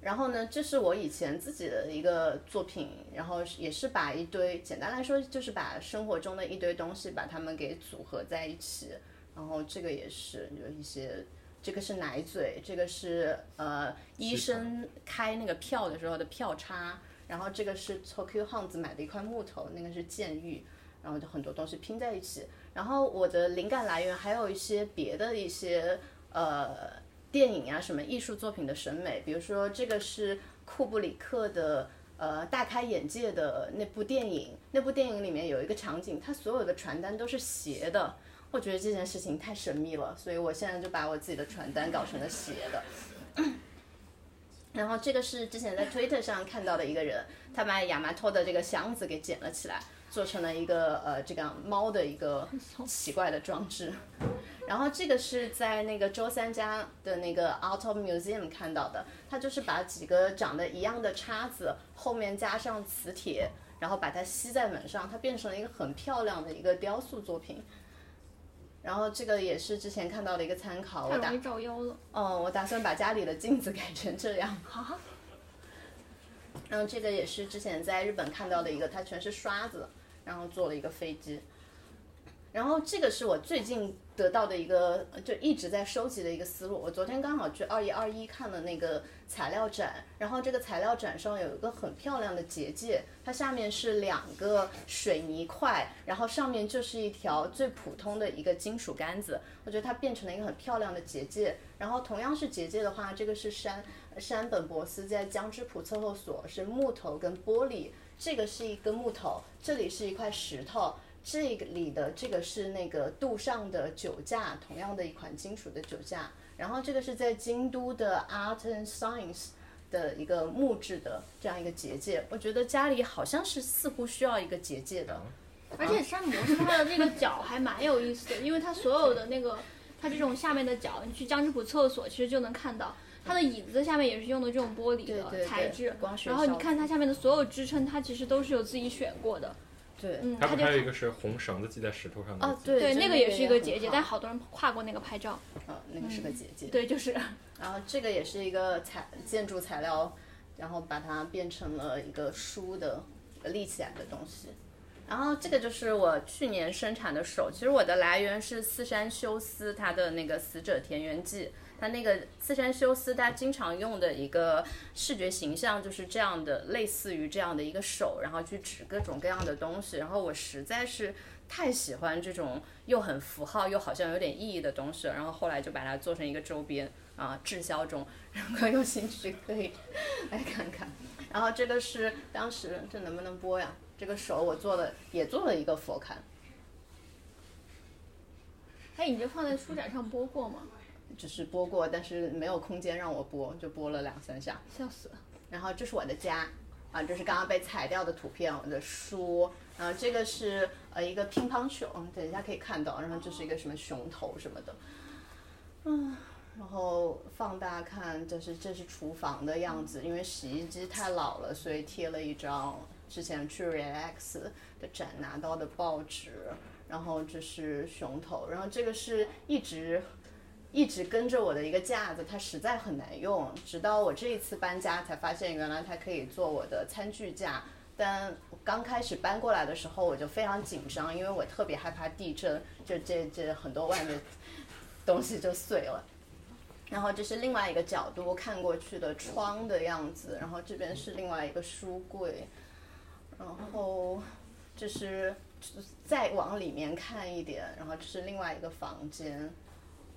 然后呢，这是我以前自己的一个作品，然后也是把一堆，简单来说就是把生活中的一堆东西把它们给组合在一起。然后这个也是有一些。这个是奶嘴，这个是呃医生开那个票的时候的票叉，然后这个是 Tokyo Hands 买的一块木头，那个是剑玉，然后就很多东西拼在一起。然后我的灵感来源还有一些别的一些呃电影啊什么艺术作品的审美，比如说这个是库布里克的呃大开眼界的那部电影，那部电影里面有一个场景，它所有的传单都是斜的。我觉得这件事情太神秘了，所以我现在就把我自己的传单搞成了斜的。然后这个是之前在 Twitter 上看到的一个人，他把亚麻托的这个箱子给捡了起来，做成了一个呃这个猫的一个奇怪的装置。然后这个是在那个周三家的那个 Auto Museum 看到的，他就是把几个长得一样的叉子后面加上磁铁，然后把它吸在门上，它变成了一个很漂亮的一个雕塑作品。然后这个也是之前看到的一个参考，太容易照妖了。嗯，我打算把家里的镜子 改成这样。好。然后这个也是之前在日本看到的一个，它全是刷子，然后做了一个飞机。然后这个是我最近得到的一个，就一直在收集的一个思路。我昨天刚好去二一二一看了那个材料展，然后这个材料展上有一个很漂亮的结界，它下面是两个水泥块，然后上面就是一条最普通的一个金属杆子。我觉得它变成了一个很漂亮的结界。然后同样是结界的话，这个是山山本博斯在江之浦测候所，是木头跟玻璃。这个是一根木头，这里是一块石头。这个里的这个是那个杜尚的酒架，同样的一款金属的酒架。然后这个是在京都的 Art and Science 的一个木质的这样一个结界。我觉得家里好像是似乎需要一个结界的。而且山姆斯他的那个脚还蛮有意思的，因为他所有的那个它这种下面的角，你去江之浦厕所其实就能看到，它的椅子下面也是用的这种玻璃的对对材质。光学然后你看它下面的所有支撑，它其实都是有自己选过的。对嗯，它它就不还有一个是红绳子系在石头上的？哦，对对，那个也是一个很结界，但好多人跨过那个拍照。嗯，那个是个结界。对，就是 然后这个也是一个材建筑材料，然后把它变成了一个书的立起来的东西。然后这个就是我去年生产的手，其实我的来源是四山修斯他的那个《死者田园记》，他那个刺山修斯他经常用的一个视觉形象就是这样的，类似于这样的一个手，然后去指各种各样的东西。然后我实在是太喜欢这种又很符号又好像有点意义的东西了，然后后来就把它做成一个周边啊，滞销中，如果有兴趣可以来看看。然后这个是当时这能不能播呀？这个手我做了，也做了一个佛龛，哎，你这放在书展上播过吗？只是播过，但是没有空间让我播，就播了两三下。笑死了。然后这是我的家，啊，这是刚刚被裁掉的图片，我的书。然后这个是呃一个乒乓球，嗯，等一下可以看到。然后这是一个什么熊头什么的，嗯，然后放大看，就是这是厨房的样子，因为洗衣机太老了，所以贴了一张之前去 Relax 的展拿到的报纸。然后这是熊头，然后这个是一直一直跟着我的一个架子，它实在很难用，直到我这一次搬家才发现，原来它可以做我的餐具架。但刚开始搬过来的时候，我就非常紧张，因为我特别害怕地震，就这这很多外面东西就碎了。然后这是另外一个角度看过去的窗的样子，然后这边是另外一个书柜，然后这是再往里面看一点，然后这是另外一个房间。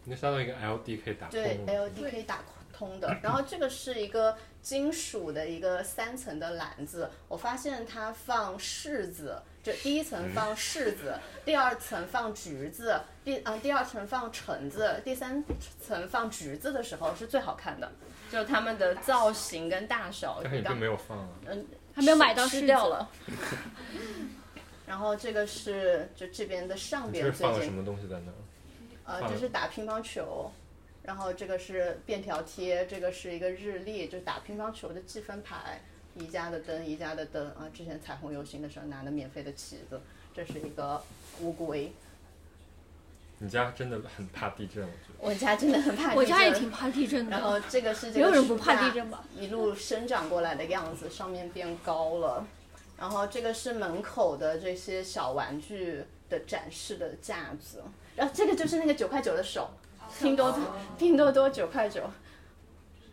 那相当于一个 LD 可以打通对。，LED 可以打通的。然后这个是一个金属的一个三层的篮子，我发现它放柿子，就第一层放柿子，第二层放橘子，第啊、第二层放橙子，第三层放橘子的时候是最好看的，就是它们的造型跟大小。但是你并没有放啊。还没有买到吃掉了。然后这个是就这边的上边最近这是放了什么东西在那儿？呃，这是打乒乓球，然后这个是便条贴，这个是一个日历，就是打乒乓球的计分牌。宜家的灯，宜家的灯啊，之前彩虹游行的时候拿的免费的旗子，这是一个乌龟。你家真的很怕地震，我觉得。我家真的很怕地震。我家也挺怕地震的。然后这个是这个没有人不怕地震吧？一路生长过来的样子，上面变高了。然后这个是门口的这些小玩具的展示的架子，然后这个就是那个九块九的手，拼多多拼多多九块九。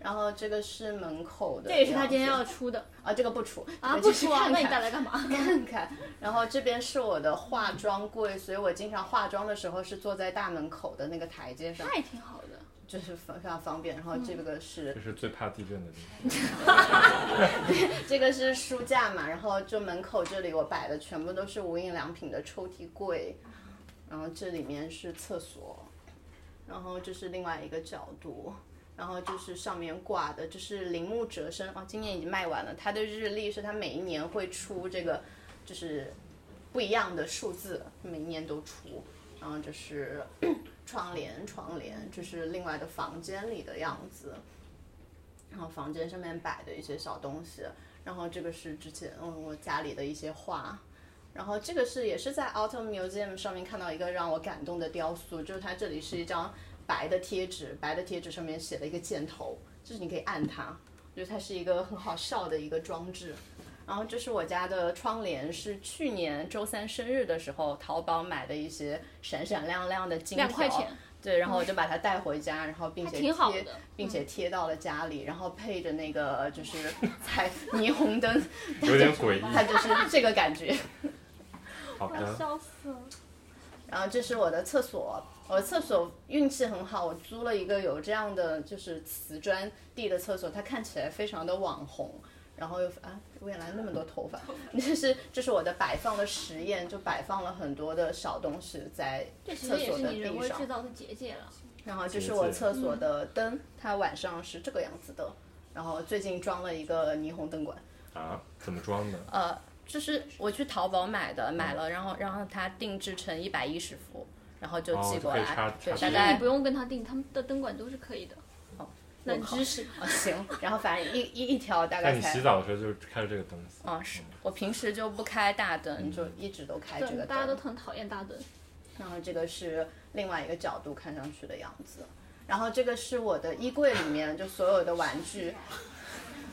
然后这个是门口的这，也是他今天要出的啊，这个不出啊，不出啊？那你带看来干嘛？看看。然后这边是我的化妆柜，所以我经常化妆的时候是坐在大门口的那个台阶上，那也挺好的。就是非常方便。然后这个是这是最怕地震的地方。这个是书架嘛，然后就门口这里我摆的全部都是无印良品的抽屉柜，然后这里面是厕所，然后这是另外一个角度，然后就是上面挂的，这是铃木哲生啊，今年已经卖完了，他的日历是他每一年会出这个，就是不一样的数字，每一年都出，然后这是 窗帘，窗帘，这是另外的房间里的样子。然后房间上面摆的一些小东西，然后这个是之前嗯我家里的一些画，然后这个是也是在 Autumn Museum 上面看到一个让我感动的雕塑，就是它这里是一张白的贴纸，白的贴纸上面写了一个箭头，就是你可以按它，我觉得它是一个很好笑的一个装置。然后这是我家的窗帘，是去年周三生日的时候淘宝买的一些闪闪亮亮的金条，两块钱，对，然后我就把它带回家，然后并且还挺好贴的并且贴到了家里，然后配着那个就是 彩霓虹灯，有点诡异。它就是这个感觉。好的，笑死了。然后这是我的厕所，我的厕所运气很好，我租了一个有这样的就是瓷砖地的厕所，它看起来非常的网红。然后又啊，我原来那么多头发，这是这是我的摆放的实验，就摆放了很多的小东西在厕所的实也是人地上为制。造的结界了。然后这是我厕所的灯，它晚上是这个样子的。然后最近装了一个霓虹灯管，啊，怎么装的？呃，就是我去淘宝买的，买了，然后然后它定制成一百一十伏，然后就哦寄过来。对，大概其实你不用跟他定，他们的灯管都是可以的。哦冷知识，哦行，然后反正一一一条大概那你洗澡的时候就开着这个灯丝。啊，是我平时就不开大灯，就一直都开这对，个大家都。很讨厌大灯。然后这个是另外一个角度看上去的样子。然后这个是我的衣柜里面就所有的玩具，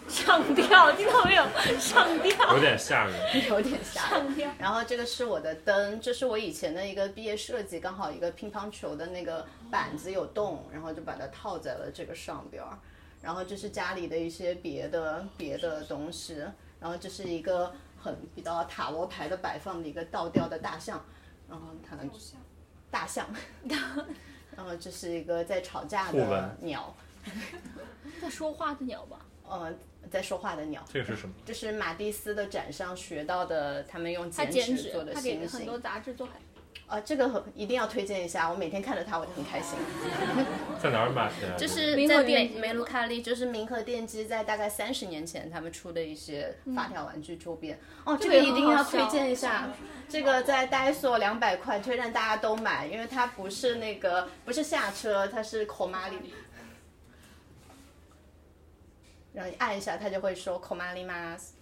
上吊，听到没有？上吊，有点吓人。有点吓人。上吊。然后这个是我的灯，这是我以前的一个毕业设计，刚好一个乒乓球的那个板子有洞，然后就把它套在了这个上边儿。然后这是家里的一些别的别的东西，然后这是一个很比较塔罗牌的摆放的一个倒吊的大象，然后它大象，然后这是一个在吵架的鸟，在说话的鸟吧？呃，在说话的鸟。这个是什么？这是马蒂斯的展上学到的，他们用他剪剪纸纸做的，他给星星。很多杂志做海。啊，这个很一定要推荐一下，我每天看着它我就很开心。在哪儿买的就？是在梅梅卢卡利，就是明和电机在大概三十年前他们出的一些发条玩具周边。哦，这这个一定要推荐一下。这个在呆所两百块，推荐大家都买，因为它不是那个不是下车，它是口马里。然后你按一下，它就会说 k o m a l i m a s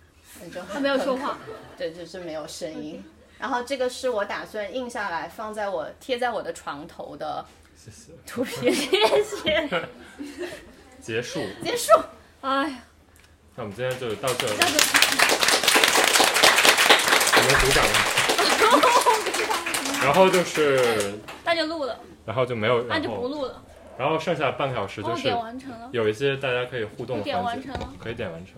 那就他没有说话。对，就是没有声音。然后这个是我打算印下来，放在我贴在我的床头的谢谢。图片。谢谢。结束。结束。哎呀，那我们今天就到这里。我们鼓掌了。然后就是，那就录了，然后就没有，那就不，录了。然后剩下半个小时就哦，是。有一些大家可以互动的环节可以点完成。